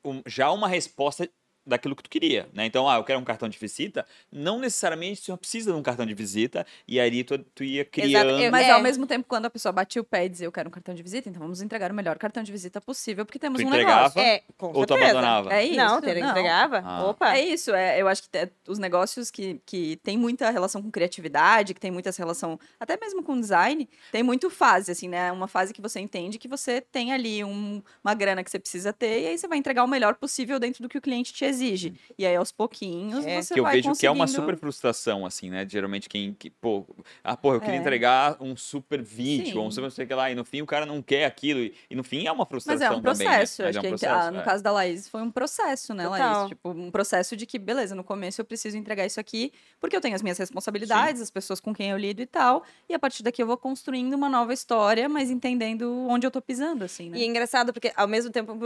Speaker 2: um- já uma resposta daquilo que tu queria, né? Então, ah, eu quero um cartão de visita, não necessariamente você precisa de um cartão de visita, e aí tu, tu ia criando...
Speaker 3: Eu-
Speaker 1: Mas
Speaker 3: É.
Speaker 1: ao mesmo tempo, quando a pessoa batia o pé e dizia eu quero um cartão de visita, então vamos entregar o melhor cartão de visita possível, porque temos
Speaker 2: Tu
Speaker 1: um negócio.
Speaker 3: É, com
Speaker 2: Ou tu
Speaker 3: certeza.
Speaker 2: abandonava?
Speaker 1: É isso.
Speaker 3: Não, ter,
Speaker 1: não.
Speaker 3: entregava.
Speaker 2: Ah.
Speaker 3: Opa.
Speaker 1: É isso, é, eu acho que é, os negócios que, que tem muita relação com criatividade, que tem muita relação até mesmo com design, tem muito fase, assim, né? Uma fase que você entende que você tem ali um- uma grana que você precisa ter, e aí você vai entregar o melhor possível dentro do que o cliente te exige. E aí, aos pouquinhos,
Speaker 3: É.
Speaker 1: você
Speaker 2: que eu
Speaker 1: vai
Speaker 2: vejo que é uma
Speaker 1: conseguindo-
Speaker 2: super frustração, assim, né? Geralmente quem, que, pô, ah, pô, eu queria
Speaker 1: É.
Speaker 2: entregar um super vídeo,
Speaker 1: Sim.
Speaker 2: ou um super não sei o que lá, e no fim o cara não quer aquilo, e, e no fim é uma frustração
Speaker 1: Mas é um
Speaker 2: também, né?
Speaker 1: processo. Acho
Speaker 2: é um
Speaker 1: que
Speaker 2: processo,
Speaker 1: ah, no
Speaker 2: é.
Speaker 1: caso da Laís foi um processo, né,
Speaker 3: Total.
Speaker 1: Laís? Tipo, um processo de que, beleza, no começo eu preciso entregar isso aqui, porque eu tenho as minhas responsabilidades, as pessoas com quem eu lido e tal. E a partir daqui eu vou construindo uma nova história, mas entendendo onde eu tô pisando, assim, né?
Speaker 3: E é engraçado porque, ao mesmo tempo,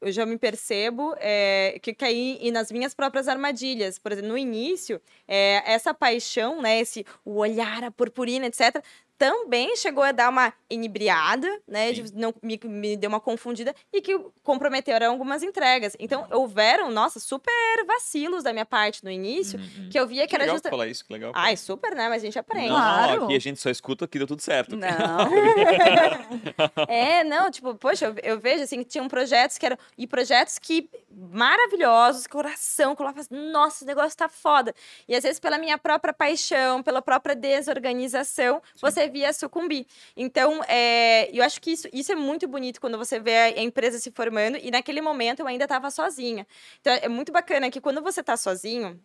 Speaker 3: eu- já me percebo é, que e nas minhas próprias armadilhas. Por exemplo, no início, é, essa paixão, né, esse o olhar, a purpurina, etc., também chegou a dar uma inibriada, né? de- não, me, me deu uma confundida e que comprometeram algumas entregas. Então, houveram, nossa, super vacilos da minha parte no início,
Speaker 2: Uhum, uhum.
Speaker 3: que eu via que,
Speaker 2: Que
Speaker 3: era
Speaker 2: legal
Speaker 3: justa...
Speaker 2: falar isso, que legal.
Speaker 3: Ai, super, né? Mas a gente aprende.
Speaker 2: não,
Speaker 1: Claro.
Speaker 2: não, aqui a gente só escuta que deu tudo certo.
Speaker 1: Não.
Speaker 3: É, não, tipo, poxa, eu, eu vejo assim que tinham projetos que eram. E projetos que maravilhosos, coração, que eu falava assim, nossa, esse negócio tá foda. E às vezes, pela minha própria paixão, pela própria desorganização, você via sucumbir. Então, é, eu acho que isso, isso é muito bonito quando você vê a, empresa se formando, e naquele momento eu ainda estava sozinha. Então, é muito bacana que quando você tá sozinho,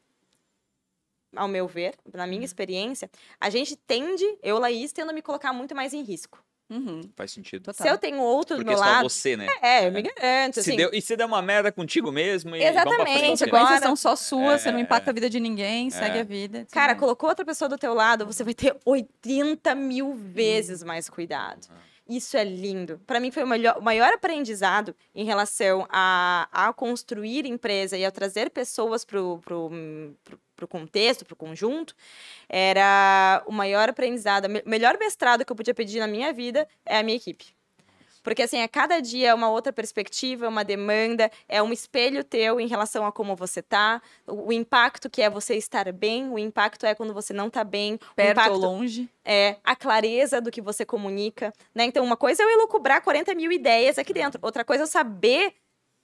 Speaker 3: ao meu ver, na minha experiência, a gente tende, eu, Laís, tendo a me colocar muito mais em risco.
Speaker 1: Uhum,
Speaker 2: Faz sentido.
Speaker 1: total.
Speaker 3: Se eu tenho outro do
Speaker 2: Porque é
Speaker 3: meu
Speaker 2: só
Speaker 3: lado.
Speaker 2: você, né?
Speaker 3: É, eu me garanto.
Speaker 2: Se
Speaker 3: Assim,
Speaker 2: deu, e se der uma merda contigo mesmo e
Speaker 3: Exatamente,
Speaker 2: vamos pra
Speaker 1: As
Speaker 2: frente, né?
Speaker 1: consequências
Speaker 3: agora-
Speaker 1: são só suas, você não
Speaker 2: É,
Speaker 1: impacta
Speaker 2: é.
Speaker 1: a vida de ninguém, segue
Speaker 2: É.
Speaker 1: a vida.
Speaker 3: Cara, colocou outra pessoa do teu lado, você vai ter 80 mil vezes mais cuidado. Isso é lindo. Para mim foi o melhor- o maior aprendizado em relação a, a construir empresa e a trazer pessoas pro, pro contexto, pro conjunto. Era o maior aprendizado. O me- melhor mestrado que eu podia pedir na minha vida é a minha equipe. Porque, assim, a cada dia é uma outra perspectiva, uma demanda, é um espelho teu em relação a como você tá, o, o impacto que é você estar bem, o impacto é quando você não tá bem, o
Speaker 1: Perto
Speaker 3: impacto
Speaker 1: ou longe.
Speaker 3: é a clareza do que você comunica, né? Então, uma coisa é eu elucubrar 40 mil ideias aqui dentro, outra coisa é eu saber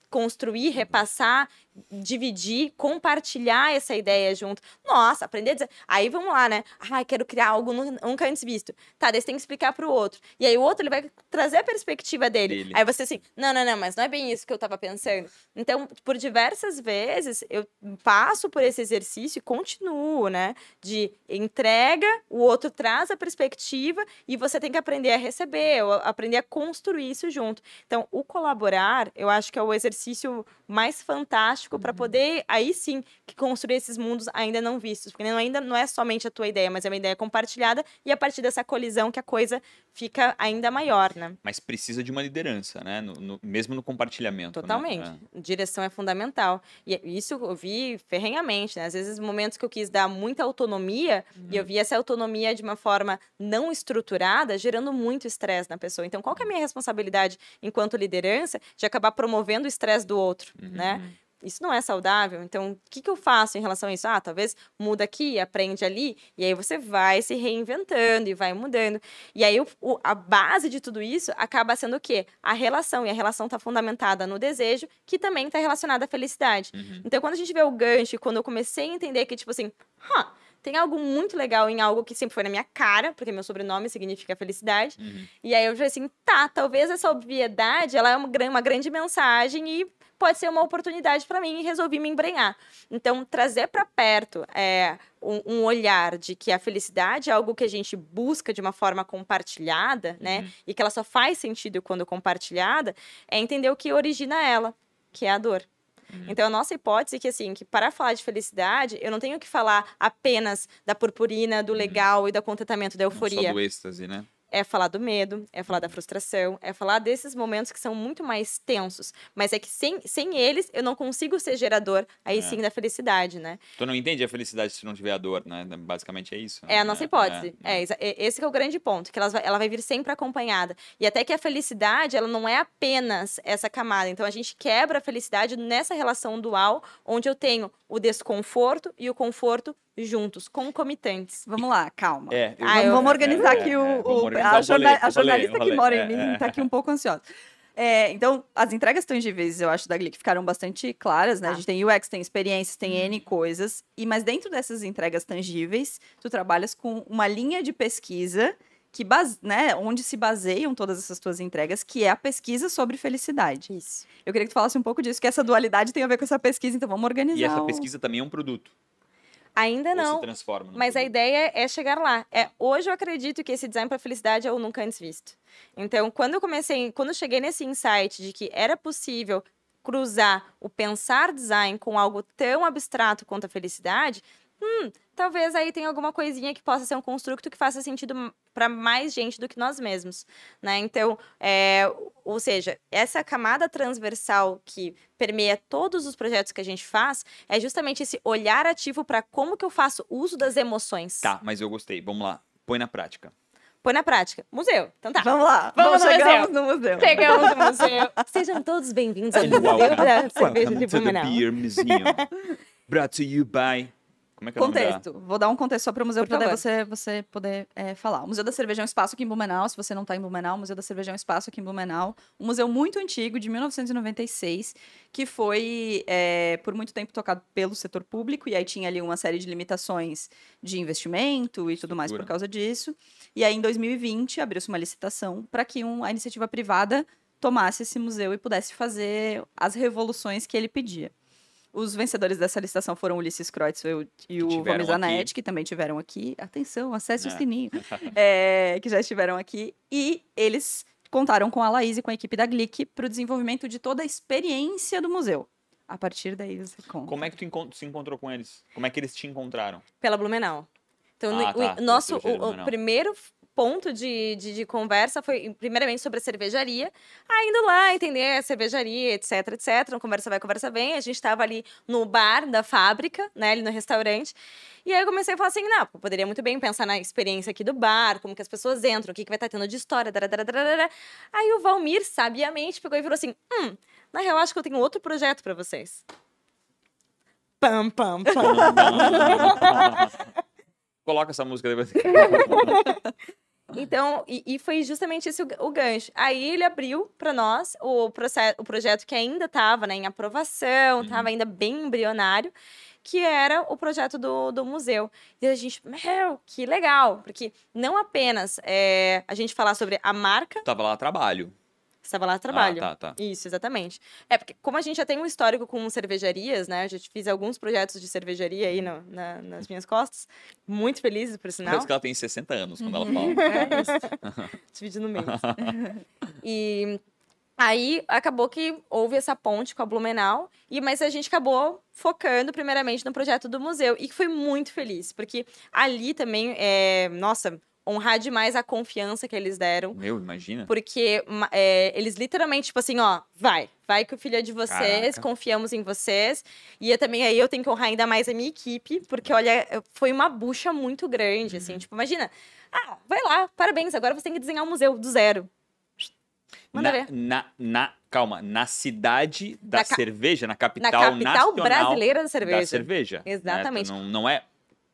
Speaker 3: construir, repassar, dividir, compartilhar essa ideia junto. Nossa, aprender a dizer. Aí vamos lá, né? Ai, quero criar algo nu- nunca antes visto. Tá, daí você tem que explicar pro outro. E aí o outro ele vai trazer a perspectiva dele.
Speaker 2: Dele.
Speaker 3: Aí você assim, não, não, não, mas não é bem isso que eu tava pensando. Então, por diversas vezes, eu passo por esse exercício e continuo, né? De entrega, o outro traz a perspectiva e você tem que aprender a receber, aprender a construir isso junto. Então, o colaborar, eu acho que é o exercício mais fantástico para poder, aí sim, que construir esses mundos ainda não vistos. Porque não, ainda não é somente a tua ideia, mas é uma ideia compartilhada e a partir dessa colisão que a coisa fica ainda maior, né?
Speaker 2: Mas precisa de uma liderança, né? No- no- mesmo no compartilhamento. né?
Speaker 3: Totalmente. Direção é fundamental. E isso eu vi ferrenhamente, né? Às vezes, momentos que eu quis dar muita autonomia, e eu vi essa autonomia de uma forma não estruturada, gerando muito estresse na pessoa. Então, qual que é a minha responsabilidade enquanto liderança de acabar promovendo o estresse do outro,
Speaker 2: Uhum.
Speaker 3: né? Isso não é saudável. Então, o que, que eu faço em relação a isso? Ah, talvez muda aqui, aprende ali, e aí você vai se reinventando e vai mudando. E aí, o- o- a base de tudo isso acaba sendo o quê? A relação. E a relação está fundamentada no desejo, que também está relacionada à felicidade.
Speaker 2: Uhum.
Speaker 3: Então, quando a gente vê o gancho, e quando eu comecei a entender que, tipo assim, "Hã, tem algo muito legal em algo que sempre foi na minha cara, porque meu sobrenome significa felicidade.
Speaker 2: Uhum.
Speaker 3: E aí eu falei assim, tá, talvez essa obviedade, ela é uma, uma grande mensagem e pode ser uma oportunidade para mim e resolvi me embrenhar. Então, trazer para perto é, um, um, olhar de que a felicidade é algo que a gente busca de uma forma compartilhada, né? Uhum. E que ela só faz sentido quando compartilhada, é entender o que origina ela, que é a dor. Uhum. Então, a nossa hipótese é que, assim, que para falar de felicidade, eu não tenho que falar apenas da purpurina, do uhum. legal e do contentamento, da euforia. Não
Speaker 2: só do êxtase, né?
Speaker 3: É falar do medo, é falar da frustração, é falar desses momentos que são muito mais tensos. Mas é que sem, sem eles, eu não consigo ser gerador aí é. sim da felicidade, né?
Speaker 2: Tu não entende a felicidade se não tiver a dor, né? Basicamente é isso.
Speaker 3: Né? É a nossa hipótese. É, é, é, esse é o grande ponto, que ela vai, ela vai vir sempre acompanhada. E até que a felicidade, ela não é apenas essa camada. Então a gente quebra a felicidade nessa relação dual, onde eu tenho o desconforto e o conforto juntos, concomitantes.
Speaker 1: Vamos lá, calma. É, eu... vamos, vamos, organizar é, aqui o, o, organizar a, jornal, a, jornalista que mora em mim está aqui um pouco ansiosa. É, então, as entregas tangíveis, eu acho, da Glick ficaram bastante claras, né? Ah. A gente tem UX, tem experiências, tem N uhum. coisas. E Mas dentro dessas entregas tangíveis, tu trabalhas com uma linha de pesquisa que base, né, onde se baseiam todas essas tuas entregas, que é a pesquisa sobre felicidade.
Speaker 3: Isso.
Speaker 1: Eu queria que tu falasse um pouco disso, que essa dualidade tem a ver com essa pesquisa, então vamos organizar. E
Speaker 2: essa pesquisa também é um produto.
Speaker 3: Ainda não. mas produto. a ideia é chegar lá. É, hoje eu acredito que esse design para felicidade é o nunca antes visto. Então, quando eu comecei, quando eu cheguei nesse insight de que era possível cruzar o pensar design com algo tão abstrato quanto a felicidade, hum, talvez aí tenha alguma coisinha que possa ser um construto que faça sentido para mais gente do que nós mesmos, né? Então, é, ou seja, essa camada transversal que permeia todos os projetos que a gente faz é justamente esse olhar ativo para como que eu faço uso das emoções.
Speaker 2: Tá, mas eu gostei. Vamos lá, põe na prática.
Speaker 3: Põe na prática. Museu. Então tá.
Speaker 1: Vamos lá. Vamos no chegamos museu. no museu.
Speaker 3: Chegamos no museu. Sejam todos bem-vindos ao Museu da Cerveja de Blumenau.
Speaker 2: Beer Museum. Brought to you by como é que é
Speaker 1: Contexto. Vou dar um contexto só para o museu para você, você poder é, falar. O Museu da Cerveja é um espaço aqui em Blumenau. Se você não está em Blumenau, o Museu da Cerveja é um espaço aqui em Blumenau. Um museu muito antigo, de 1996, que foi é, por muito tempo tocado pelo setor público. E aí tinha ali uma série de limitações de investimento e tudo mais por causa disso. E aí, em 2020, abriu-se uma licitação para que um, a iniciativa privada tomasse esse museu e pudesse fazer as revoluções que ele pedia. Os vencedores dessa licitação foram o Ulisses Kreutzfeld e o Gomes Zanetti, que também tiveram aqui. Atenção, acesse é. o sininho. é, que já estiveram aqui. E eles contaram com a Laís e com a equipe da Glick para o desenvolvimento de toda a experiência do museu. A partir daí você conta.
Speaker 2: Como é que tu se encontrou com eles? Como é que eles te encontraram?
Speaker 3: Pela Blumenau. Então, ah, o, tá. nosso o, o primeiro ponto de, de, de, conversa foi, primeiramente, sobre a cervejaria. Aí, indo lá, entender a cervejaria, etc, etc. Conversa vai, conversa vem. A gente estava ali no bar da fábrica, né, ali no restaurante. E aí eu comecei a falar assim, não, poderia muito bem pensar na experiência aqui do bar, como que as pessoas entram, o que, que vai estar tá tendo de história, dararara. Aí o Valmir, sabiamente, pegou e falou assim, hum, na real, acho que eu tenho outro projeto para vocês. Pam, pam, pam.
Speaker 2: Coloca essa música depois.
Speaker 3: Então, e, e, foi justamente esse o, o, gancho. Aí ele abriu para nós o, processo, o projeto que ainda estava né, em aprovação, estava uhum. ainda bem embrionário, que era o projeto do, do museu. E a gente, meu, que legal, porque não apenas é, a gente falar sobre a marca.
Speaker 2: Tava lá trabalho.
Speaker 3: Estava lá a trabalho.
Speaker 2: Ah, tá, tá.
Speaker 3: Isso, exatamente. É, porque como a gente já tem um histórico com cervejarias, né? Eu já fiz alguns projetos de cervejaria aí no, na, nas minhas costas. Muito felizes, por sinal.
Speaker 2: Parece que ela tem 60 anos quando ela fala. é,
Speaker 3: isso. Divide no meio. e aí acabou que houve essa ponte com a Blumenau, e, mas a gente acabou focando primeiramente no projeto do museu. E foi muito feliz, porque ali também, é, nossa honrar demais a confiança que eles deram.
Speaker 2: Meu, imagina.
Speaker 3: Porque é, eles literalmente, tipo assim, ó, vai, vai que o filho é de vocês, Caraca. confiamos em vocês. E eu também aí eu tenho que honrar ainda mais a minha equipe, porque olha, foi uma bucha muito grande, assim, uhum. assim, tipo, imagina, ah, vai lá, parabéns, agora você tem que desenhar um museu do zero.
Speaker 2: Manda na, ver. Na, na, calma, na cidade da na cerveja, na capital,
Speaker 3: na capital brasileira da cerveja.
Speaker 2: Da cerveja.
Speaker 3: Né? Exatamente.
Speaker 2: Né? Não, não é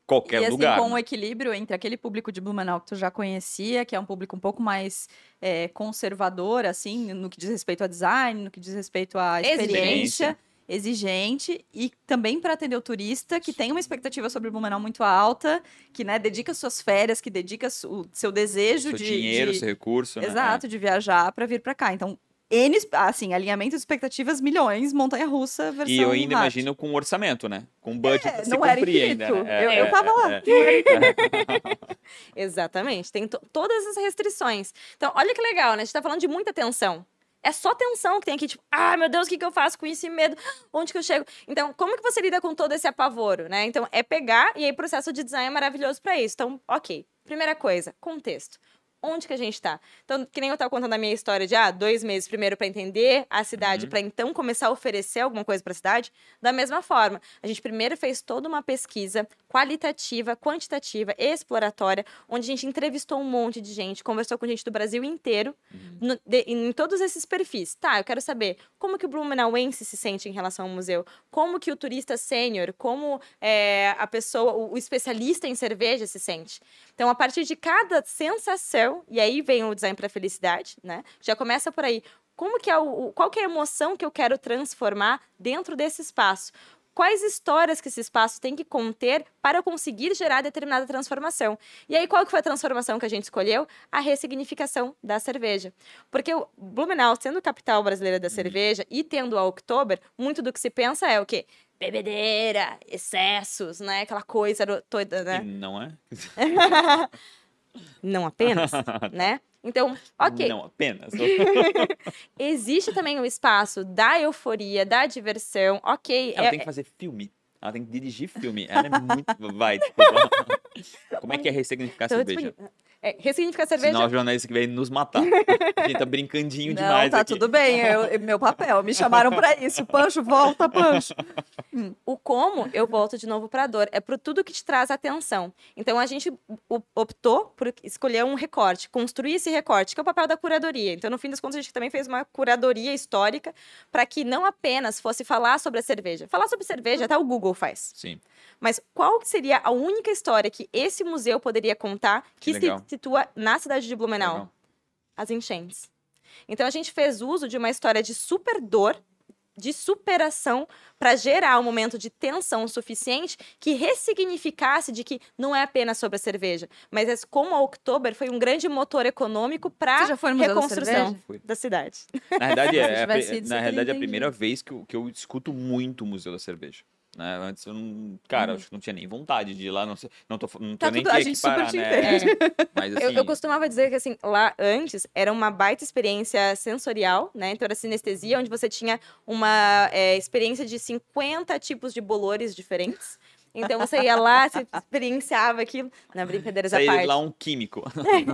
Speaker 2: qualquer
Speaker 1: e, assim,
Speaker 2: lugar.
Speaker 1: com um equilíbrio entre aquele público de Blumenau que tu já conhecia, que é um público um pouco mais é, conservador, assim, no que diz respeito a design, no que diz respeito à experiência. Exigente e também para atender o turista que tem uma expectativa sobre Blumenau muito alta, que né, dedica suas férias, que dedica o seu desejo
Speaker 2: seu
Speaker 1: de
Speaker 2: dinheiro,
Speaker 1: de...
Speaker 2: seu recurso,
Speaker 1: né? exato,
Speaker 2: é.
Speaker 1: de viajar para vir para cá. Então N, assim, alinhamento de expectativas, milhões, montanha-russa, versão
Speaker 2: E eu ainda
Speaker 1: hard.
Speaker 2: imagino com orçamento, né? Com budget
Speaker 1: É,
Speaker 2: se
Speaker 1: não era
Speaker 2: cumprir
Speaker 1: infinito.
Speaker 2: ainda. né?
Speaker 1: Eu- eu tava lá.
Speaker 2: é.
Speaker 3: Exatamente. Tem to- todas as restrições. Então, olha que legal, né? A gente tá falando de muita tensão. É só tensão que tem aqui, tipo, ah, meu Deus, o que, que eu faço com esse medo? Onde que eu chego? Então, como que você lida com todo esse apavoro, né? Então, é pegar e aí o processo de design é maravilhoso para isso. Então, ok. Primeira coisa, contexto. Onde que a gente tá? Então, que nem eu tava contando a minha história de, ah, dois meses primeiro para entender a cidade,
Speaker 2: Uhum.
Speaker 3: para então começar a oferecer alguma coisa para a cidade. Da mesma forma, a gente primeiro fez toda uma pesquisa qualitativa, quantitativa, exploratória, onde a gente entrevistou um monte de gente, conversou com gente do Brasil inteiro, no- de- em todos esses perfis. Tá, eu quero saber como que o Blumenauense se sente em relação ao museu, como que o turista sênior, como é, a pessoa, o, o especialista em cerveja se sente. Então, a partir de cada sensação, e aí vem o design para felicidade, né? Já começa por aí. Como que é o, qual que é a emoção que eu quero transformar dentro desse espaço? Quais histórias que esse espaço tem que conter para conseguir gerar determinada transformação? E aí, qual que foi a transformação que a gente escolheu? A ressignificação da cerveja. Porque o Blumenau, sendo capital brasileira da cerveja e tendo a Oktober, muito do que se pensa é o quê? Bebedeira, excessos, né? Aquela coisa toda,
Speaker 2: E
Speaker 3: né?
Speaker 2: não é?
Speaker 3: Não apenas, né? Então, ok.
Speaker 2: Não apenas.
Speaker 3: Existe também o espaço da euforia, da diversão, ok.
Speaker 2: Ela
Speaker 3: é-
Speaker 2: tem que fazer filme. Ela tem que dirigir filme. Ela é muito. Vai, desculpa. Como é que é ressignificar cerveja?
Speaker 3: tipo, é, ressignificar cerveja.
Speaker 2: Senão o jornalista que vai nos matar. A gente tá brincandinho
Speaker 1: Não,
Speaker 2: demais
Speaker 1: tá
Speaker 2: aqui.
Speaker 1: tudo bem, eu- eu- meu papel, me chamaram pra isso. Pancho, volta, Pancho.
Speaker 3: O como, eu volto de novo para a dor. É pro tudo que te traz atenção. Então, a gente optou por escolher um recorte, construir esse recorte, que é o papel da curadoria. Então, no fim das contas, a gente também fez uma curadoria histórica para que não apenas fosse falar sobre a cerveja. Falar sobre cerveja, até o Google faz.
Speaker 2: Sim.
Speaker 3: Mas qual seria a única história que esse museu poderia contar
Speaker 2: Que
Speaker 3: que, se. Situa na cidade de Blumenau?
Speaker 2: Legal.
Speaker 3: As enchentes. Então a gente fez uso de uma história de super dor, de superação, para gerar um momento de tensão suficiente que ressignificasse de que não é apenas sobre a cerveja, mas é como a Oktober foi um grande motor econômico para
Speaker 1: da
Speaker 3: reconstrução da cidade.
Speaker 2: Na verdade, é, é a na realidade é a primeira vez que eu, que eu escuto muito o Museu da Cerveja. Né? Antes eu não. Cara, acho que não tinha nem vontade de ir lá. Não, sei, não tô, não tô
Speaker 1: Tá
Speaker 2: nem
Speaker 1: tudo- a
Speaker 2: que
Speaker 1: gente super
Speaker 2: equiparar,
Speaker 1: te
Speaker 2: né?
Speaker 1: entende.
Speaker 2: Mas assim.
Speaker 3: Eu, eu costumava dizer que, assim, lá antes era uma baita experiência sensorial, né? Então era sinestesia, onde você tinha uma é, experiência de 50 tipos de bolores diferentes. Então você ia lá, você experienciava aquilo. Na brincadeiras à
Speaker 2: sair
Speaker 3: parte.
Speaker 2: lá um químico.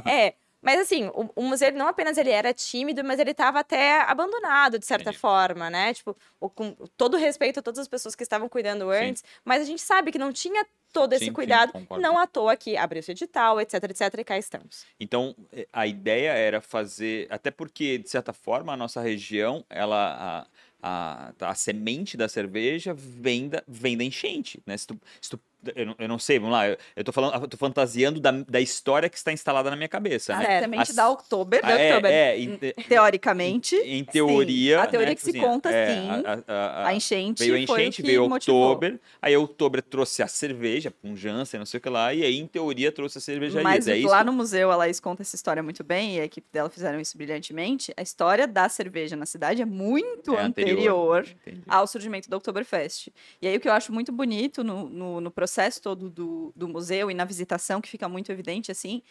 Speaker 3: É. Mas assim, o, o museu não apenas ele era tímido, mas ele estava até abandonado, de certa
Speaker 2: Entendi.
Speaker 3: forma, né? Tipo, o- com todo respeito a todas as pessoas que estavam cuidando
Speaker 2: Sim.
Speaker 3: antes, mas a gente sabe que não tinha todo esse
Speaker 2: Sim, sim,
Speaker 3: cuidado.
Speaker 2: concordo.
Speaker 3: não à toa que abriu-se edital, etc, etc, e cá estamos.
Speaker 2: Então, eh, a ideia era fazer. Até porque, de certa forma, a nossa região, ela. A, a, a semente da cerveja vem da, vem da enchente, né? Se tu, se tu- eu, não, eu não sei, vamos lá, eu, eu tô falando, eu tô fantasiando da, da história que está instalada na minha cabeça,
Speaker 1: A
Speaker 2: né?
Speaker 3: Certo.
Speaker 1: semente
Speaker 2: As-
Speaker 1: da Oktober,
Speaker 2: Ah, é,
Speaker 1: Oktober.
Speaker 2: é, em,
Speaker 1: Teoricamente,
Speaker 2: em teoria.
Speaker 1: a teoria
Speaker 2: né,
Speaker 1: que
Speaker 2: tipo
Speaker 1: se
Speaker 2: assim,
Speaker 1: conta,
Speaker 2: é,
Speaker 1: sim.
Speaker 2: a- a- a-
Speaker 1: a enchente
Speaker 2: Veio a
Speaker 1: foi
Speaker 2: enchente, veio. Oktober, aí a Oktober trouxe a cerveja, Jansen, não sei o que lá, e aí, em teoria, trouxe a cervejaria.
Speaker 1: Mas
Speaker 2: é
Speaker 1: lá no museu a Laís conta essa história muito bem e a equipe dela fizeram isso brilhantemente. A história da cerveja na cidade é muito
Speaker 2: É
Speaker 1: anterior,
Speaker 2: Entendi.
Speaker 1: ao surgimento do Oktoberfest. E aí o que eu acho muito bonito no, no, no processo todo do, do museu e na visitação, que fica muito evidente assim,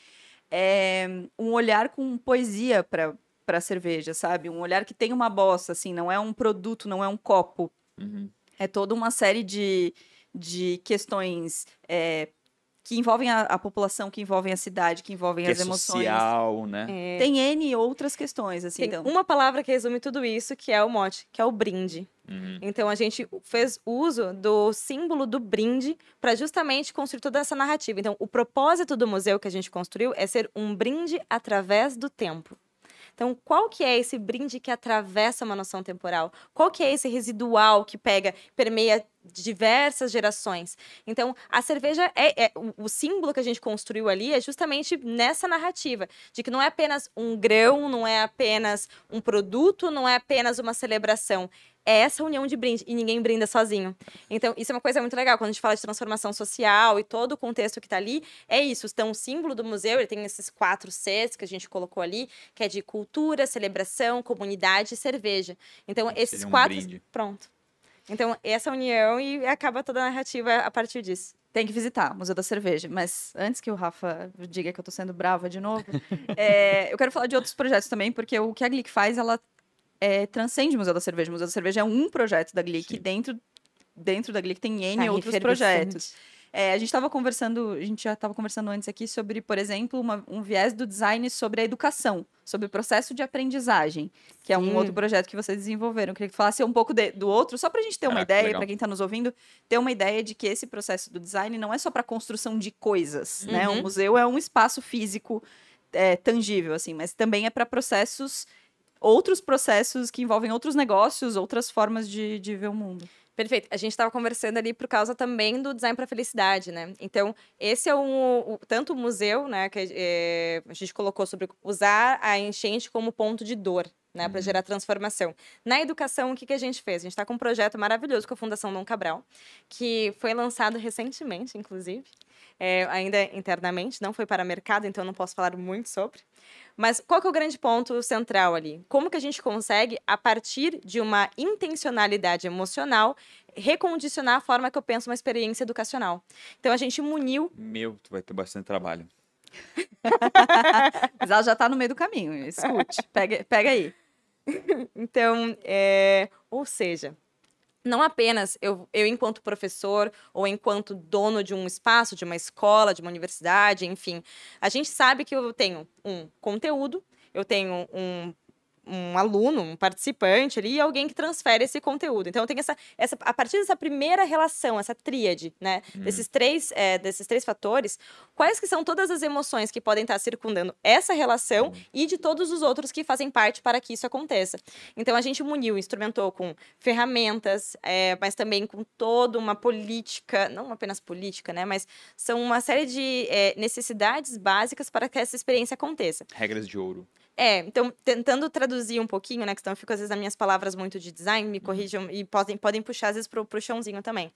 Speaker 1: é um olhar com poesia para para cerveja, sabe? Um olhar que tem uma bossa, assim, não é um produto, não é um copo,
Speaker 2: Uhum.
Speaker 1: é toda uma série de, de questões é, que envolvem a, a população, que envolvem a cidade, que envolvem
Speaker 2: Que
Speaker 1: as
Speaker 2: é
Speaker 1: emoções.
Speaker 2: social, né?
Speaker 3: É,
Speaker 1: Tem N outras questões, assim,
Speaker 3: Tem
Speaker 1: então.
Speaker 3: uma palavra que resume tudo isso, que é o mote, que é o brinde.
Speaker 2: Uhum.
Speaker 3: Então a gente fez uso do símbolo do brinde para justamente construir toda essa narrativa. Então o propósito do museu que a gente construiu é ser um brinde através do tempo. Então, qual que é esse brinde que atravessa uma noção temporal? Qual que é esse residual que pega, permeia diversas gerações? Então, a cerveja é, é- o, o símbolo que a gente construiu ali é justamente nessa narrativa de que não é apenas um grão, não é apenas um produto, não é apenas uma celebração. É essa união de brinde e ninguém brinda sozinho. Então, isso é uma coisa muito legal. Quando a gente fala de transformação social e todo o contexto que está ali, é isso. Então, o símbolo do museu, ele tem esses quatro Cs que a gente colocou ali, que é de cultura, celebração, comunidade e cerveja. Então, esses
Speaker 2: um
Speaker 3: quatro.
Speaker 2: brinde.
Speaker 3: Pronto. Então, essa união e acaba toda a narrativa a partir disso.
Speaker 1: Tem que visitar o Museu da Cerveja. Mas antes que o Rafa diga que eu tô sendo brava de novo, é, eu quero falar de outros projetos também, porque o que a Glick faz, ela é, transcende o Museu da Cerveja. O Museu da Cerveja é um projeto da Glick.
Speaker 2: Sim.
Speaker 1: Dentro, dentro da Glick tem N
Speaker 3: Tá
Speaker 1: outros projetos. É, a gente estava conversando, a gente já estava conversando antes aqui sobre, por exemplo, uma- um viés do design sobre a educação, sobre o processo de aprendizagem, que é um
Speaker 3: Sim.
Speaker 1: outro projeto que vocês desenvolveram. Eu queria que falasse um pouco de- do outro, só para a gente ter uma
Speaker 2: Caraca,
Speaker 1: ideia, para quem está nos ouvindo, ter uma ideia de que esse processo do design não é só para construção de coisas, né?
Speaker 3: Uhum.
Speaker 1: Um museu é um espaço físico é, tangível, assim, mas também é para processos, outros processos que envolvem outros negócios, outras formas de, de ver o mundo.
Speaker 3: Perfeito. A gente estava conversando ali por causa também do design para felicidade, né? Então, esse é um, o- tanto o museu, né, que é, a gente colocou sobre usar a enchente como ponto de dor, né, para
Speaker 2: Uhum.
Speaker 3: gerar transformação. Na educação, o que, que a gente fez? A gente está com um projeto maravilhoso com a Fundação Dom Cabral, que foi lançado recentemente, inclusive, é, ainda internamente, não foi para mercado, então eu não posso falar muito sobre. Mas qual que é o grande ponto central ali? Como que a gente consegue, a partir de uma intencionalidade emocional, recondicionar a forma que eu penso uma experiência educacional? Então a gente muniu
Speaker 2: Meu, tu vai ter bastante trabalho.
Speaker 1: Mas ela já está no meio do caminho, escute, pega, pega aí.
Speaker 3: Então, é, ou seja, não apenas eu, eu, enquanto professor ou enquanto dono de um espaço, de uma escola, de uma universidade, enfim, a gente sabe que eu tenho um conteúdo, eu tenho um, um aluno, um participante ali e alguém que transfere esse conteúdo. Então, tenho essa, essa a partir dessa primeira relação, essa tríade, né, desses três, é, desses três fatores, quais que são todas as emoções que podem estar circundando essa relação e de todos os outros que fazem parte para que isso aconteça. Então a gente muniu, instrumentou com ferramentas, é, mas também com toda uma política, não apenas política, né? Mas são uma série de é, necessidades básicas para que essa experiência aconteça.
Speaker 2: Regras de ouro.
Speaker 3: É, então, tentando traduzir um pouquinho, né? Que senão eu fico, às vezes, nas minhas palavras muito de design, me corrijam e podem, podem puxar, às vezes, pro, pro chãozinho também.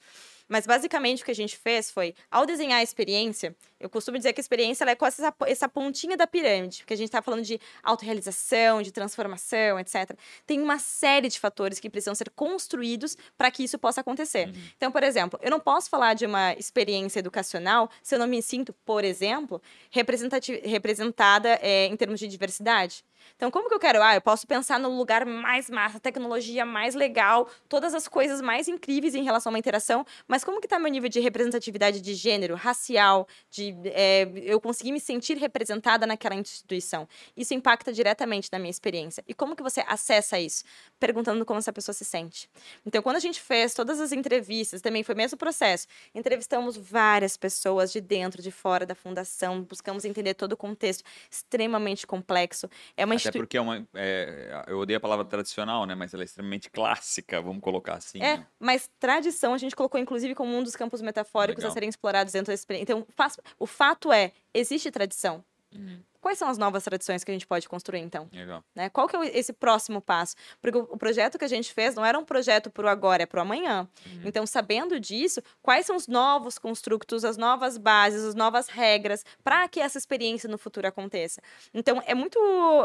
Speaker 3: Mas, basicamente, o que a gente fez foi, ao desenhar a experiência, eu costumo dizer que a experiência é quase essa, essa pontinha da pirâmide, porque a gente está falando de autorrealização, de transformação, etc. Tem uma série de fatores que precisam ser construídos para que isso possa acontecer.
Speaker 2: Uhum.
Speaker 3: Então, por exemplo, eu não posso falar de uma experiência educacional se eu não me sinto, por exemplo, representada é, em termos de diversidade. Então, como que eu quero? Ah, eu posso pensar no lugar mais massa, tecnologia mais legal, todas as coisas mais incríveis em relação a uma interação, mas como que está meu nível de representatividade de gênero, racial, de é, eu conseguir me sentir representada naquela instituição? Isso impacta diretamente na minha experiência. E como que você acessa isso? Perguntando como essa pessoa se sente. Então, quando a gente fez todas as entrevistas, também foi o mesmo processo. Entrevistamos várias pessoas de dentro, de fora da fundação, buscamos entender todo o contexto, extremamente complexo. É uma
Speaker 2: Até porque é uma. é, eu odeio a palavra tradicional, né? Mas ela é extremamente clássica, vamos colocar assim.
Speaker 3: É,
Speaker 2: né?
Speaker 3: mas tradição a gente colocou inclusive como um dos campos metafóricos
Speaker 2: Legal.
Speaker 3: a serem explorados dentro da experiência. Então, faz- o fato é, existe tradição.
Speaker 2: Uhum.
Speaker 3: Quais são as novas tradições que a gente pode construir, então?
Speaker 2: Legal.
Speaker 3: né? Qual que é esse próximo passo? Porque o, o projeto que a gente fez não era um projeto para o agora, é para o amanhã.
Speaker 2: Uhum.
Speaker 3: Então, sabendo disso, quais são os novos construtos, as novas bases, as novas regras para que essa experiência no futuro aconteça? Então, é muito.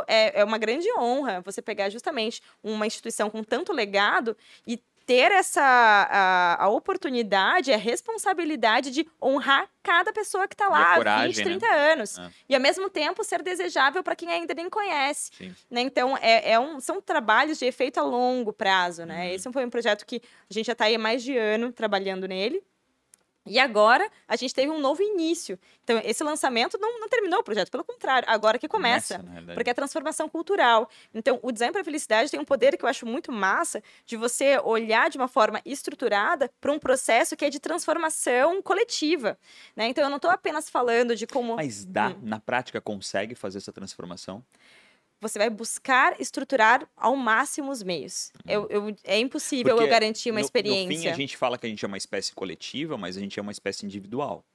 Speaker 3: É, é uma grande honra você pegar justamente uma instituição com tanto legado e ter essa a, a oportunidade, a responsabilidade de honrar cada pessoa que está lá há
Speaker 2: coragem,
Speaker 3: 20,
Speaker 2: né?
Speaker 3: 30 anos.
Speaker 2: É.
Speaker 3: E, ao mesmo tempo, ser desejável para quem ainda nem conhece. Né? Então, é, é um, são trabalhos de efeito a longo prazo, né?
Speaker 2: Uhum.
Speaker 3: Esse foi um projeto que a gente já está aí há mais de ano trabalhando nele. E agora a gente teve um novo início. Então, esse lançamento não, não terminou o projeto, pelo contrário, agora que começa.
Speaker 2: realidade.
Speaker 3: Porque é transformação cultural. Então, o design para a felicidade tem um poder que eu acho muito massa de você olhar de uma forma estruturada para um processo que é de transformação coletiva. Né? Então, eu não estou apenas falando de como
Speaker 2: Mas dá, na prática, consegue fazer essa transformação?
Speaker 3: Você vai buscar estruturar ao máximo os meios. Eu, eu- é impossível
Speaker 2: Porque
Speaker 3: eu garantir uma
Speaker 2: no,
Speaker 3: experiência.
Speaker 2: No fim, a gente fala que a gente é uma espécie coletiva, mas a gente é uma espécie individual.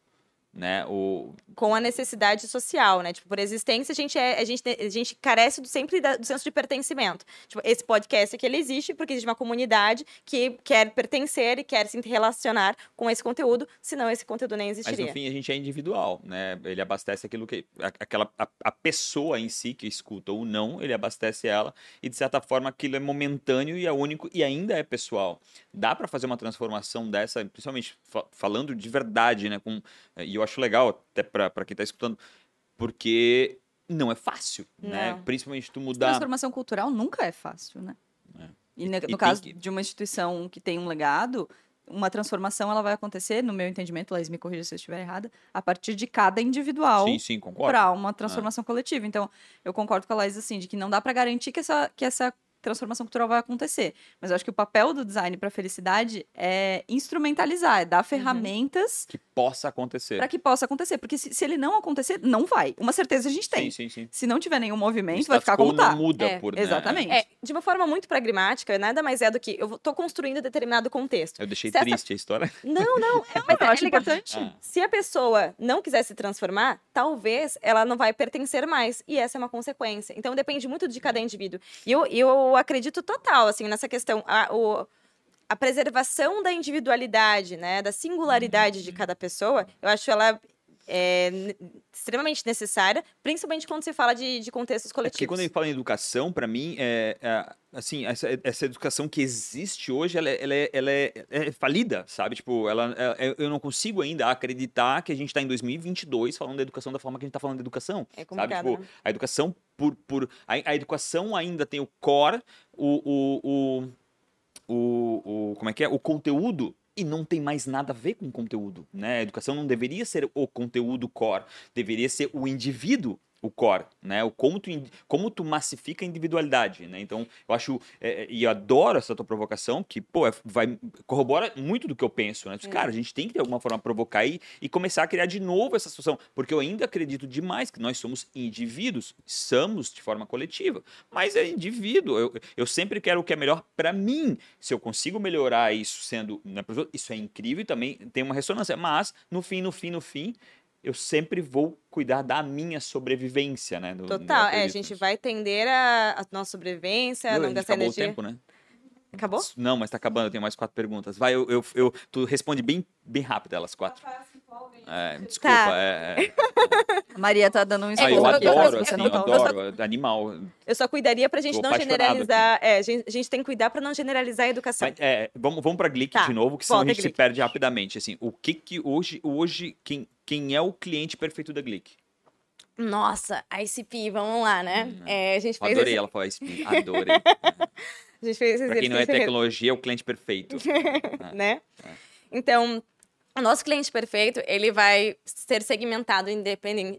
Speaker 2: Né? O,
Speaker 3: com a necessidade social, né? Tipo, por existência, a gente, é, a gente, a gente carece do, sempre da, do senso de pertencimento. Tipo, esse podcast aqui, ele existe porque existe uma comunidade que quer pertencer e quer se relacionar com esse conteúdo, senão esse conteúdo nem existiria.
Speaker 2: Mas no fim a gente é individual, né? Ele abastece aquilo que aquela a, a pessoa em si que escuta ou não, ele abastece ela e de certa forma aquilo é momentâneo e é único e ainda é pessoal. Dá para fazer uma transformação dessa, principalmente falando de verdade, né? Com, e eu acho legal até para quem está escutando, porque não é fácil, né? não. né? Principalmente tu mudar.
Speaker 1: Transformação cultural nunca é fácil, né? É. E, no, e caso que... de uma instituição que tem um legado, uma transformação ela vai acontecer, no meu entendimento, Laís me corrija se eu estiver errada, a partir de cada individual para uma transformação é. coletiva. Então, eu concordo com a Laís assim, de que não dá para garantir que essa, que essa transformação cultural vai acontecer. Mas eu acho que o papel do design para a felicidade é instrumentalizar, é dar uhum. ferramentas
Speaker 2: que possa acontecer.
Speaker 1: Para que possa acontecer, porque se, se, ele não acontecer, não vai. Uma certeza a gente tem.
Speaker 2: Sim, sim, sim.
Speaker 1: Se não tiver nenhum movimento, vai ficar como tá.
Speaker 2: muda é, por, né?
Speaker 1: Exatamente.
Speaker 3: É, de uma forma muito pragmática, nada mais é do que eu estou construindo determinado contexto.
Speaker 2: Eu deixei se triste essa... a história.
Speaker 3: Não, não, é, mas eu é acho importante. Ah. Se a pessoa não quiser se transformar, talvez ela não vai pertencer mais, e essa é uma consequência. Então depende muito de cada indivíduo. E eu, eu acredito total assim nessa questão. A, o, a preservação da individualidade, né, da singularidade de uhum. cada pessoa, eu acho ela é extremamente necessária, principalmente quando se fala de, de contextos coletivos. É porque
Speaker 2: quando a gente fala em educação, para mim, é, é, assim, essa, essa educação que existe hoje, ela, é, ela, é, ela é, é, falida, sabe? Tipo, ela, eu não consigo ainda acreditar que a gente está em 2022 falando da educação da forma que a gente está falando da educação,
Speaker 3: é
Speaker 2: sabe?
Speaker 3: Tipo,
Speaker 2: né? a educação por, por a, a, educação ainda tem o core, o, o, o, o, o como é que é? O conteúdo e não tem mais nada a ver com conteúdo, né? A educação não deveria ser o conteúdo core, deveria ser o indivíduo o core, né? O como tu, como tu massifica a individualidade, né? Então, eu acho é, é, e eu adoro essa tua provocação que, pô, é, vai corrobora muito do que eu penso, né? É. Cara, a gente tem que de alguma forma provocar e, e começar a criar de novo essa situação, porque eu ainda acredito demais que nós somos indivíduos, somos de forma coletiva, mas é indivíduo. Eu, eu sempre quero o que é melhor para mim. Se eu consigo melhorar isso sendo, né, isso é incrível e também tem uma ressonância, mas no fim, no fim, no fim, eu sempre vou cuidar da minha sobrevivência, né? Do,
Speaker 3: Total, é, a gente vai tender a, a nossa sobrevivência, não, não gastar energia.
Speaker 2: o tempo, né?
Speaker 3: Acabou?
Speaker 2: Não, mas tá acabando, eu tenho mais quatro perguntas. Vai, eu, eu, eu tu responde bem, bem rápido elas quatro. É, desculpa, tá. é, é,
Speaker 1: A Maria tá dando um
Speaker 2: spoiler. Ah, eu adoro, assim, eu adoro, só, animal.
Speaker 3: Eu só cuidaria pra gente não generalizar, é, a gente, a gente tem que cuidar pra não generalizar a educação. Mas,
Speaker 2: é, vamos, vamos pra Glick tá. de novo, que senão Volta, a gente Glick. se perde rapidamente, assim, o que que hoje, hoje quem, quem é o cliente perfeito da Glick?
Speaker 3: Nossa, ICP, vamos lá, né? Hum,
Speaker 2: é,
Speaker 3: a gente fez
Speaker 2: adorei esse... ela falar ICP, adorei.
Speaker 3: a gente fez
Speaker 2: pra quem não é tecnologia, é o cliente perfeito.
Speaker 3: né? É. Então, o nosso cliente perfeito, ele vai ser segmentado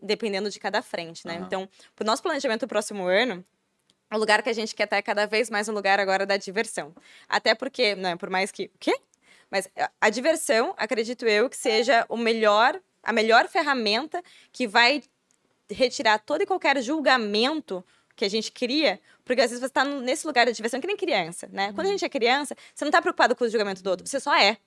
Speaker 3: dependendo de cada frente, né? Uhum. Então, para o nosso planejamento do próximo ano, o lugar que a gente quer estar é cada vez mais um lugar agora da diversão. Até porque, né, por mais que... O quê? Mas a diversão, acredito eu, que seja o melhor, a melhor ferramenta que vai retirar todo e qualquer julgamento que a gente cria, porque às vezes você está nesse lugar da diversão que nem criança, né? Quando a uhum. gente é criança, você não está preocupado com o julgamento do outro, você só é.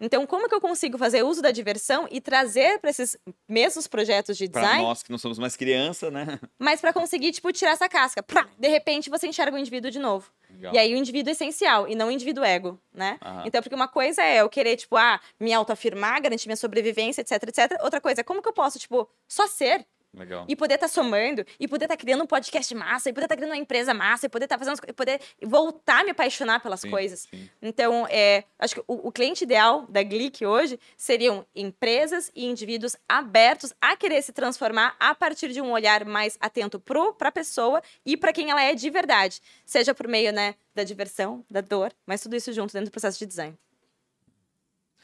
Speaker 3: Então, como que eu consigo fazer uso da diversão e trazer para esses mesmos projetos de design? Para
Speaker 2: nós que não somos mais criança, né?
Speaker 3: Mas para conseguir, tipo, tirar essa casca. Pra, de repente, você enxerga o indivíduo de novo. Legal. E aí o indivíduo é essencial e não o indivíduo ego, né? Aham. Então, porque uma coisa é eu querer, tipo, ah, me autoafirmar, garantir minha sobrevivência, etc, etc. Outra coisa é como que eu posso, tipo, só ser
Speaker 2: Legal.
Speaker 3: E poder estar tá somando, e poder estar tá criando um podcast massa, e poder estar tá criando uma empresa massa, e poder estar tá fazendo e poder voltar a me apaixonar pelas
Speaker 2: sim,
Speaker 3: coisas.
Speaker 2: Sim.
Speaker 3: Então, é, acho que o, o, cliente ideal da Glick hoje seriam empresas e indivíduos abertos a querer se transformar a partir de um olhar mais atento para a pessoa e para quem ela é de verdade. Seja por meio né, da diversão, da dor, mas tudo isso junto dentro do processo de design.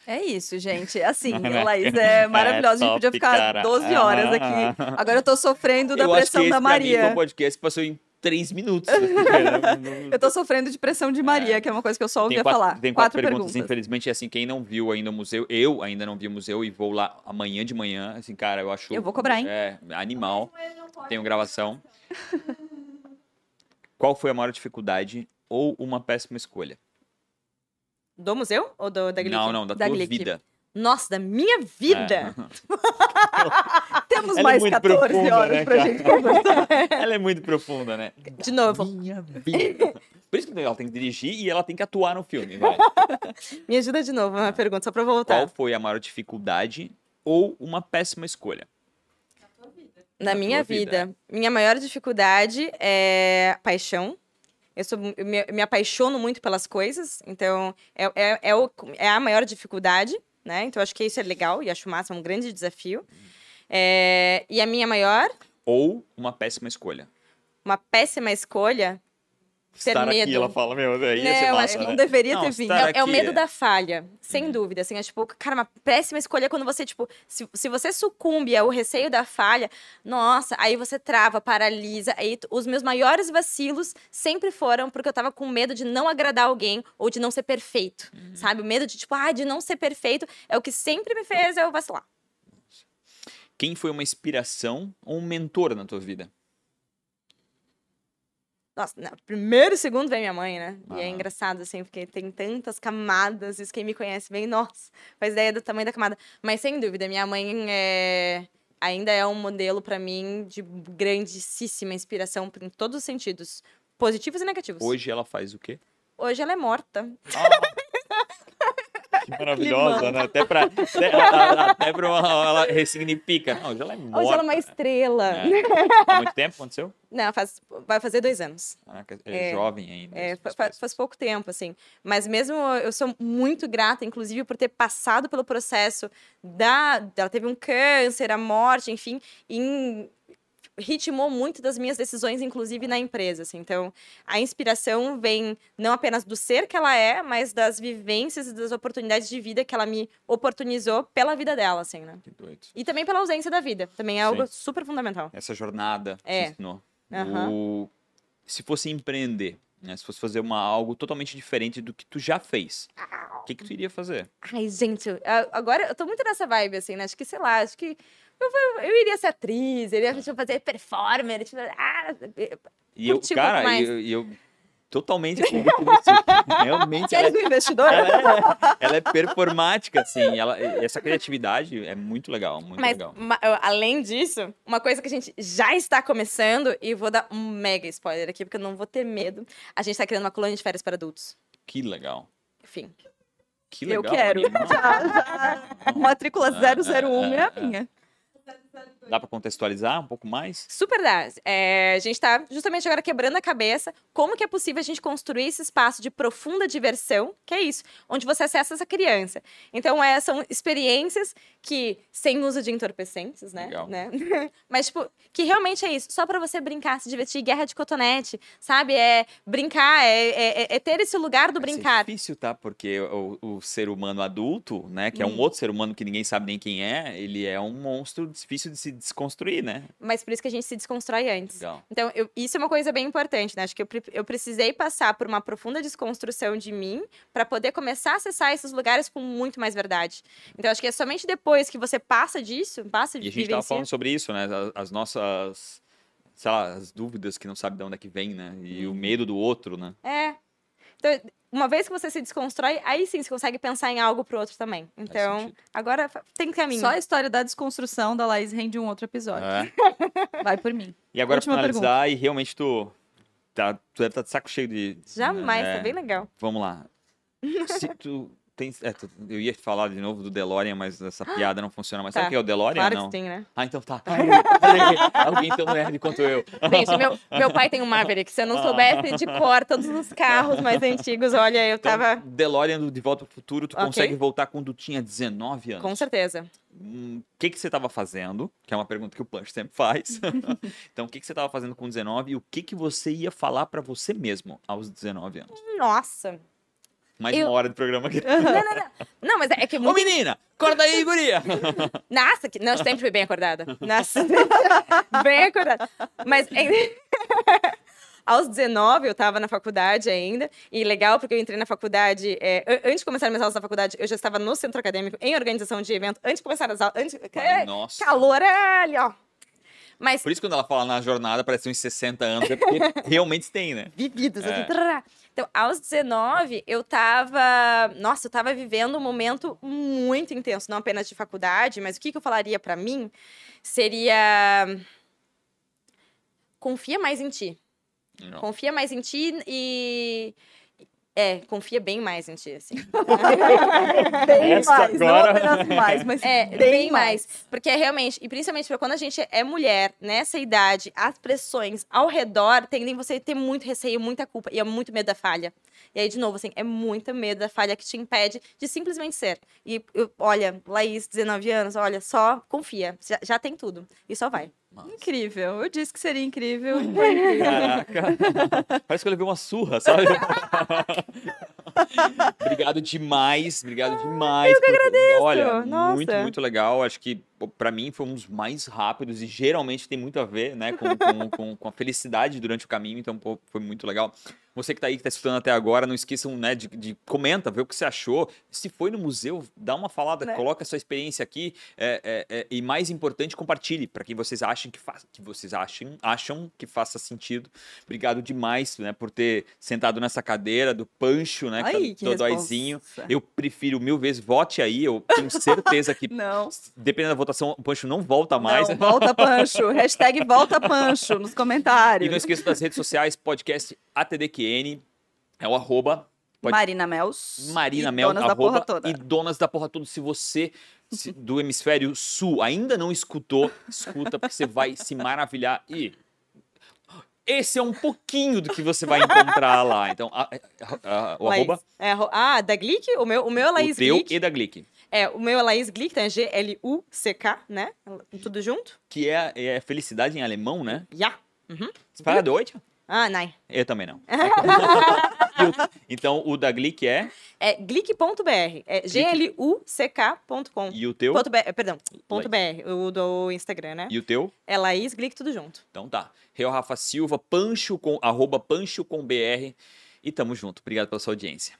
Speaker 1: É isso, gente. Assim, Laís é maravilhosa. É, a gente podia ficar cara. 12 horas aqui. Agora eu tô sofrendo da
Speaker 2: eu
Speaker 1: pressão
Speaker 2: acho que
Speaker 1: da Maria.
Speaker 2: Mim foi um podcast passou em três minutos.
Speaker 1: eu tô sofrendo de pressão de Maria, é. que é uma coisa que eu só ouvia
Speaker 2: quatro,
Speaker 1: falar.
Speaker 2: Tem quatro, quatro perguntas. perguntas. Infelizmente, assim, quem não viu ainda o museu, eu ainda não vi o museu e vou lá amanhã de manhã. Assim, cara, eu acho.
Speaker 1: Eu vou cobrar, hein?
Speaker 2: É, animal. Tenho gravação. Qual foi a maior dificuldade ou uma péssima escolha?
Speaker 3: Do museu ou do, da Glick?
Speaker 2: Não, não, da, da tua Glick. vida.
Speaker 3: Nossa, da minha vida?
Speaker 1: Temos
Speaker 2: Ela é
Speaker 1: mais
Speaker 2: muito
Speaker 1: 14
Speaker 2: profunda,
Speaker 1: horas
Speaker 2: né,
Speaker 1: pra
Speaker 2: cara?
Speaker 1: gente conversar.
Speaker 2: Ela é muito profunda, né?
Speaker 3: De novo,
Speaker 2: Minha vida. Por isso que ela tem que dirigir e ela tem que atuar no filme, vai.
Speaker 3: me ajuda de novo uma pergunta, só pra voltar.
Speaker 2: Qual foi a maior dificuldade ou uma péssima escolha?
Speaker 3: Na
Speaker 2: na
Speaker 3: minha
Speaker 2: vida?
Speaker 3: vida, minha maior dificuldade é paixão. Eu, sou, eu me, eu me apaixono muito pelas coisas, então é, é, é, o- é a maior dificuldade, né? Então acho que isso é legal e acho massa, é um grande desafio. É, e a minha maior,
Speaker 2: Ou uma péssima escolha?
Speaker 3: uma péssima escolha, Ter
Speaker 2: Estar aqui,
Speaker 3: medo.
Speaker 2: ela fala, meu, aí ia
Speaker 3: Não,
Speaker 2: ser
Speaker 3: acho
Speaker 2: massa,
Speaker 3: que
Speaker 2: né?
Speaker 1: Não deveria
Speaker 2: Não,
Speaker 1: ter vindo.
Speaker 3: É, é o
Speaker 2: aqui
Speaker 3: medo
Speaker 2: é-
Speaker 3: da falha, sem
Speaker 2: Uhum.
Speaker 3: dúvida. Assim, é tipo, cara, uma péssima escolha quando você, tipo, se, se você sucumbe ao receio da falha, nossa, aí você trava, paralisa. Aí os meus maiores vacilos sempre foram porque eu tava com medo de não agradar alguém ou de não ser perfeito,
Speaker 2: Uhum.
Speaker 3: sabe? O medo de, tipo, ah, de não ser perfeito é o que sempre me fez eu vacilar.
Speaker 2: Quem foi uma inspiração ou um mentor na tua vida?
Speaker 3: Nossa, não, primeiro e segundo vem minha mãe, né? E é engraçado, assim, porque tem tantas camadas, isso quem me conhece bem, nossa, faz ideia do tamanho da camada. Mas sem dúvida, minha mãe é... ainda é um modelo pra mim de grandíssima inspiração em todos os sentidos, positivos e negativos.
Speaker 2: Hoje ela faz o quê?
Speaker 3: Hoje ela é morta.
Speaker 2: Que maravilhosa, né? Até pra, até, até pra uma, ela ressignifica. Não, hoje ela é morta.
Speaker 3: Hoje ela é uma estrela.
Speaker 2: É. Há muito tempo aconteceu?
Speaker 3: Não, faz, vai fazer dois anos.
Speaker 2: Caraca, é,
Speaker 3: É.
Speaker 2: jovem ainda.
Speaker 3: É,
Speaker 2: faz
Speaker 3: faz pouco tempo, assim. Mas mesmo eu sou muito grata, inclusive, por ter passado pelo processo da. Ela teve um câncer, a morte, enfim, em- ritmou muito das minhas decisões, inclusive na empresa. Assim. Então, a inspiração vem não apenas do ser que ela é, mas das vivências e das oportunidades de vida que ela me oportunizou pela vida dela, assim, né?
Speaker 2: Que doido.
Speaker 3: E também pela ausência da vida. Também é algo super fundamental.
Speaker 2: Essa jornada
Speaker 3: É.
Speaker 2: ensinou.
Speaker 3: Aham.
Speaker 2: O- Se fosse empreender, né? Se fosse fazer uma, algo totalmente diferente do que tu já fez, o que, que tu iria fazer?
Speaker 3: Ai, gente, eu- agora eu tô muito nessa vibe, assim, né? Acho que, sei lá, acho que eu, eu iria ser atriz, eu iria tipo, fazer performer, tipo, ah,
Speaker 2: E eu,
Speaker 3: um
Speaker 2: cara, e eu, eu totalmente. Realmente, ela,
Speaker 1: Eres um investidor?
Speaker 2: ela é, ela é performática, assim. Ela, essa criatividade é muito legal, muito
Speaker 3: Mas,
Speaker 2: legal.
Speaker 3: ma- eu- além disso, uma coisa que a gente já está começando, e vou dar um mega spoiler aqui, porque eu não vou ter medo. A gente está criando uma colônia de férias para adultos.
Speaker 2: Que legal.
Speaker 3: Enfim.
Speaker 2: Que
Speaker 1: Eu
Speaker 2: legal.
Speaker 1: quero. Já, já. Matrícula 001 é a minha.
Speaker 2: that Dá pra contextualizar um pouco mais?
Speaker 3: Super dá. É, a gente está justamente agora quebrando a cabeça como que é possível a gente construir esse espaço de profunda diversão, que é isso, onde você acessa essa criança. Então, é, são experiências que, sem uso de entorpecentes, né?
Speaker 2: Legal.
Speaker 3: né? Mas, tipo, que realmente é isso, só para você brincar, se divertir, guerra de cotonete, sabe? É brincar, é, é- é ter esse lugar do brincar.
Speaker 2: difícil, tá? Porque o, o ser humano adulto, né? Que é
Speaker 3: Hum.
Speaker 2: um outro ser humano que ninguém sabe nem quem é, ele é um monstro difícil de se desconstruir, né?
Speaker 3: Mas por isso que a gente se desconstrói antes.
Speaker 2: Legal.
Speaker 3: Então, eu- isso é uma coisa bem importante, né? Acho que eu, eu precisei passar por uma profunda desconstrução de mim para poder começar a acessar esses lugares com muito mais verdade. Então, acho que é somente depois que você passa disso, passa de
Speaker 2: E a gente tava
Speaker 3: vivencia.
Speaker 2: falando sobre isso, né? As, as nossas, sei lá, as dúvidas que não sabe de onde é que vem, né? E
Speaker 3: Uhum.
Speaker 2: o medo do outro, né?
Speaker 3: É. Então, uma vez que você se desconstrói, aí sim você consegue pensar em algo pro outro também. Então, agora tem caminho.
Speaker 1: Só a história da desconstrução da Laís rende um outro episódio.
Speaker 2: É.
Speaker 1: Vai por mim.
Speaker 2: E agora, pra
Speaker 1: Última
Speaker 2: finalizar, e realmente tu, tá, tu deve estar de saco cheio de...
Speaker 3: Jamais,
Speaker 2: é,
Speaker 3: tá bem legal.
Speaker 2: Vamos lá. Se tu tens... é, eu ia falar de novo do DeLorean, mas essa piada não funciona. Sabe
Speaker 3: Tá.
Speaker 2: o que é o DeLorean?
Speaker 3: Claro
Speaker 2: não?
Speaker 3: que sim, né?
Speaker 2: Ah, então tá. Alguém tão nerd quanto eu.
Speaker 3: Gente, meu, meu pai tem um Maverick. Se eu não soubesse de cor todos os carros mais antigos, olha, eu
Speaker 2: Então,
Speaker 3: tava.
Speaker 2: DeLorean do De Volta ao Futuro, tu
Speaker 3: Ok.
Speaker 2: consegue voltar quando tinha 19 anos.
Speaker 3: Com certeza.
Speaker 2: Hum, O que, que você estava fazendo? Que é uma pergunta que o Punch sempre faz. então, o que, que você estava fazendo com 19 e o que, que você ia falar para você mesmo aos 19 anos?
Speaker 3: Nossa.
Speaker 2: Mais
Speaker 3: Eu-
Speaker 2: uma hora de programa aqui.
Speaker 3: Não, mas é que
Speaker 2: Ô,
Speaker 3: muito.
Speaker 2: menina! Acorda aí, guria!
Speaker 3: Nossa, que... não, eu sempre fui bem acordada. Nossa, bem acordada. Mas em- aos 19 eu tava na faculdade ainda. E legal, porque eu entrei na faculdade. é, an- antes de começar minhas aulas na faculdade, eu já estava no centro acadêmico, em organização de evento, antes de começar as aulas. Antes...
Speaker 2: Ai,
Speaker 3: é,
Speaker 2: nossa.
Speaker 3: calor é ali, ó. Mas
Speaker 2: Por isso quando ela fala na jornada parece uns 60 anos, é porque realmente tem, né?
Speaker 3: vividos, assim,
Speaker 2: É.
Speaker 3: trará. Então, aos 19, eu tava. Nossa, eu tava vivendo um momento muito intenso, não apenas de faculdade, mas o que, que eu falaria pra mim seria. Confia mais em ti.
Speaker 2: Não.
Speaker 3: Confia mais em ti e. É, confia bem mais em ti, assim.
Speaker 1: Bem
Speaker 2: Essa
Speaker 1: mais, não
Speaker 2: agora-
Speaker 1: apenas mais, mas
Speaker 3: É,
Speaker 1: bem,
Speaker 3: bem,
Speaker 1: mais.
Speaker 3: mais. Porque é realmente, e principalmente pra quando a gente é mulher, nessa idade, as pressões ao redor tendem você a ter muito receio, muita culpa e é muito medo da falha. E aí, de novo, assim, é muito medo da falha que te impede de simplesmente ser. E eu- olha, Laís, 19 anos, olha, só confia. Já, já tem tudo. E só vai.
Speaker 1: Incrível. Eu disse que seria incrível. incrível.
Speaker 2: Caraca. Parece que eu levei uma surra, sabe? obrigado demais, obrigado demais. Eu que agradeço. Olha,
Speaker 3: Nossa.
Speaker 2: muito, muito legal. Acho que pô, pra mim foi um dos mais rápidos e geralmente tem muito a ver, né, com, com, com, com a felicidade durante o caminho. Então, pô, foi muito legal. Você que tá aí, que tá escutando até agora, não esqueçam, né, de, de comenta, ver o que você achou. Se foi no museu, dá uma falada,
Speaker 1: Né?
Speaker 2: coloca a sua experiência aqui. é, é, é, e mais importante, compartilhe para quem vocês achem que faz, que vocês achem, acham que faça sentido. Obrigado demais, né, por ter sentado nessa cadeira do Pancho, né,
Speaker 1: Ai,
Speaker 2: que tá todo aizinho. Eu prefiro mil vezes, vote aí, eu tenho certeza que dependendo da votação, o Pancho não volta mais.
Speaker 1: Não, volta Pancho. Hashtag volta Pancho nos
Speaker 2: E
Speaker 1: comentários.
Speaker 2: não esqueça das redes sociais, podcast ATDQN, é o arroba pode-
Speaker 1: Marina Mels.
Speaker 2: Marina
Speaker 1: e
Speaker 2: Mel,
Speaker 1: Donas da
Speaker 2: arroba,
Speaker 1: porra toda.
Speaker 2: e Donas da Porra Toda. Se você se- do hemisfério sul ainda não escutou, escuta, porque você vai se maravilhar. E esse é um pouquinho do que você vai encontrar lá. Então, a- a- a- o arroba,
Speaker 3: É, ah, da Glick? O meu, o meu é
Speaker 2: o
Speaker 3: Laís
Speaker 2: teu
Speaker 3: Glick.
Speaker 2: e da Glick.
Speaker 3: É, o meu é Laís Glick, tá? G-L-U-C-K, né? Tudo junto?
Speaker 2: Que é, é felicidade em alemão, né?
Speaker 3: Ja.
Speaker 2: Spara Deutsch?
Speaker 3: Ah, nein.
Speaker 2: Eu também não. Então, o da Glick é.
Speaker 3: É glick.br. É G-L-U-C-K.com.
Speaker 2: E o teu?
Speaker 3: Ponto BR, perdão, ponto BR, o do Instagram, né?
Speaker 2: E o teu?
Speaker 3: É Laís Glick, tudo junto.
Speaker 2: Então tá. Real Rafa Silva, Pancho com, arroba Pancho com BR. E tamo junto. Obrigado pela sua audiência.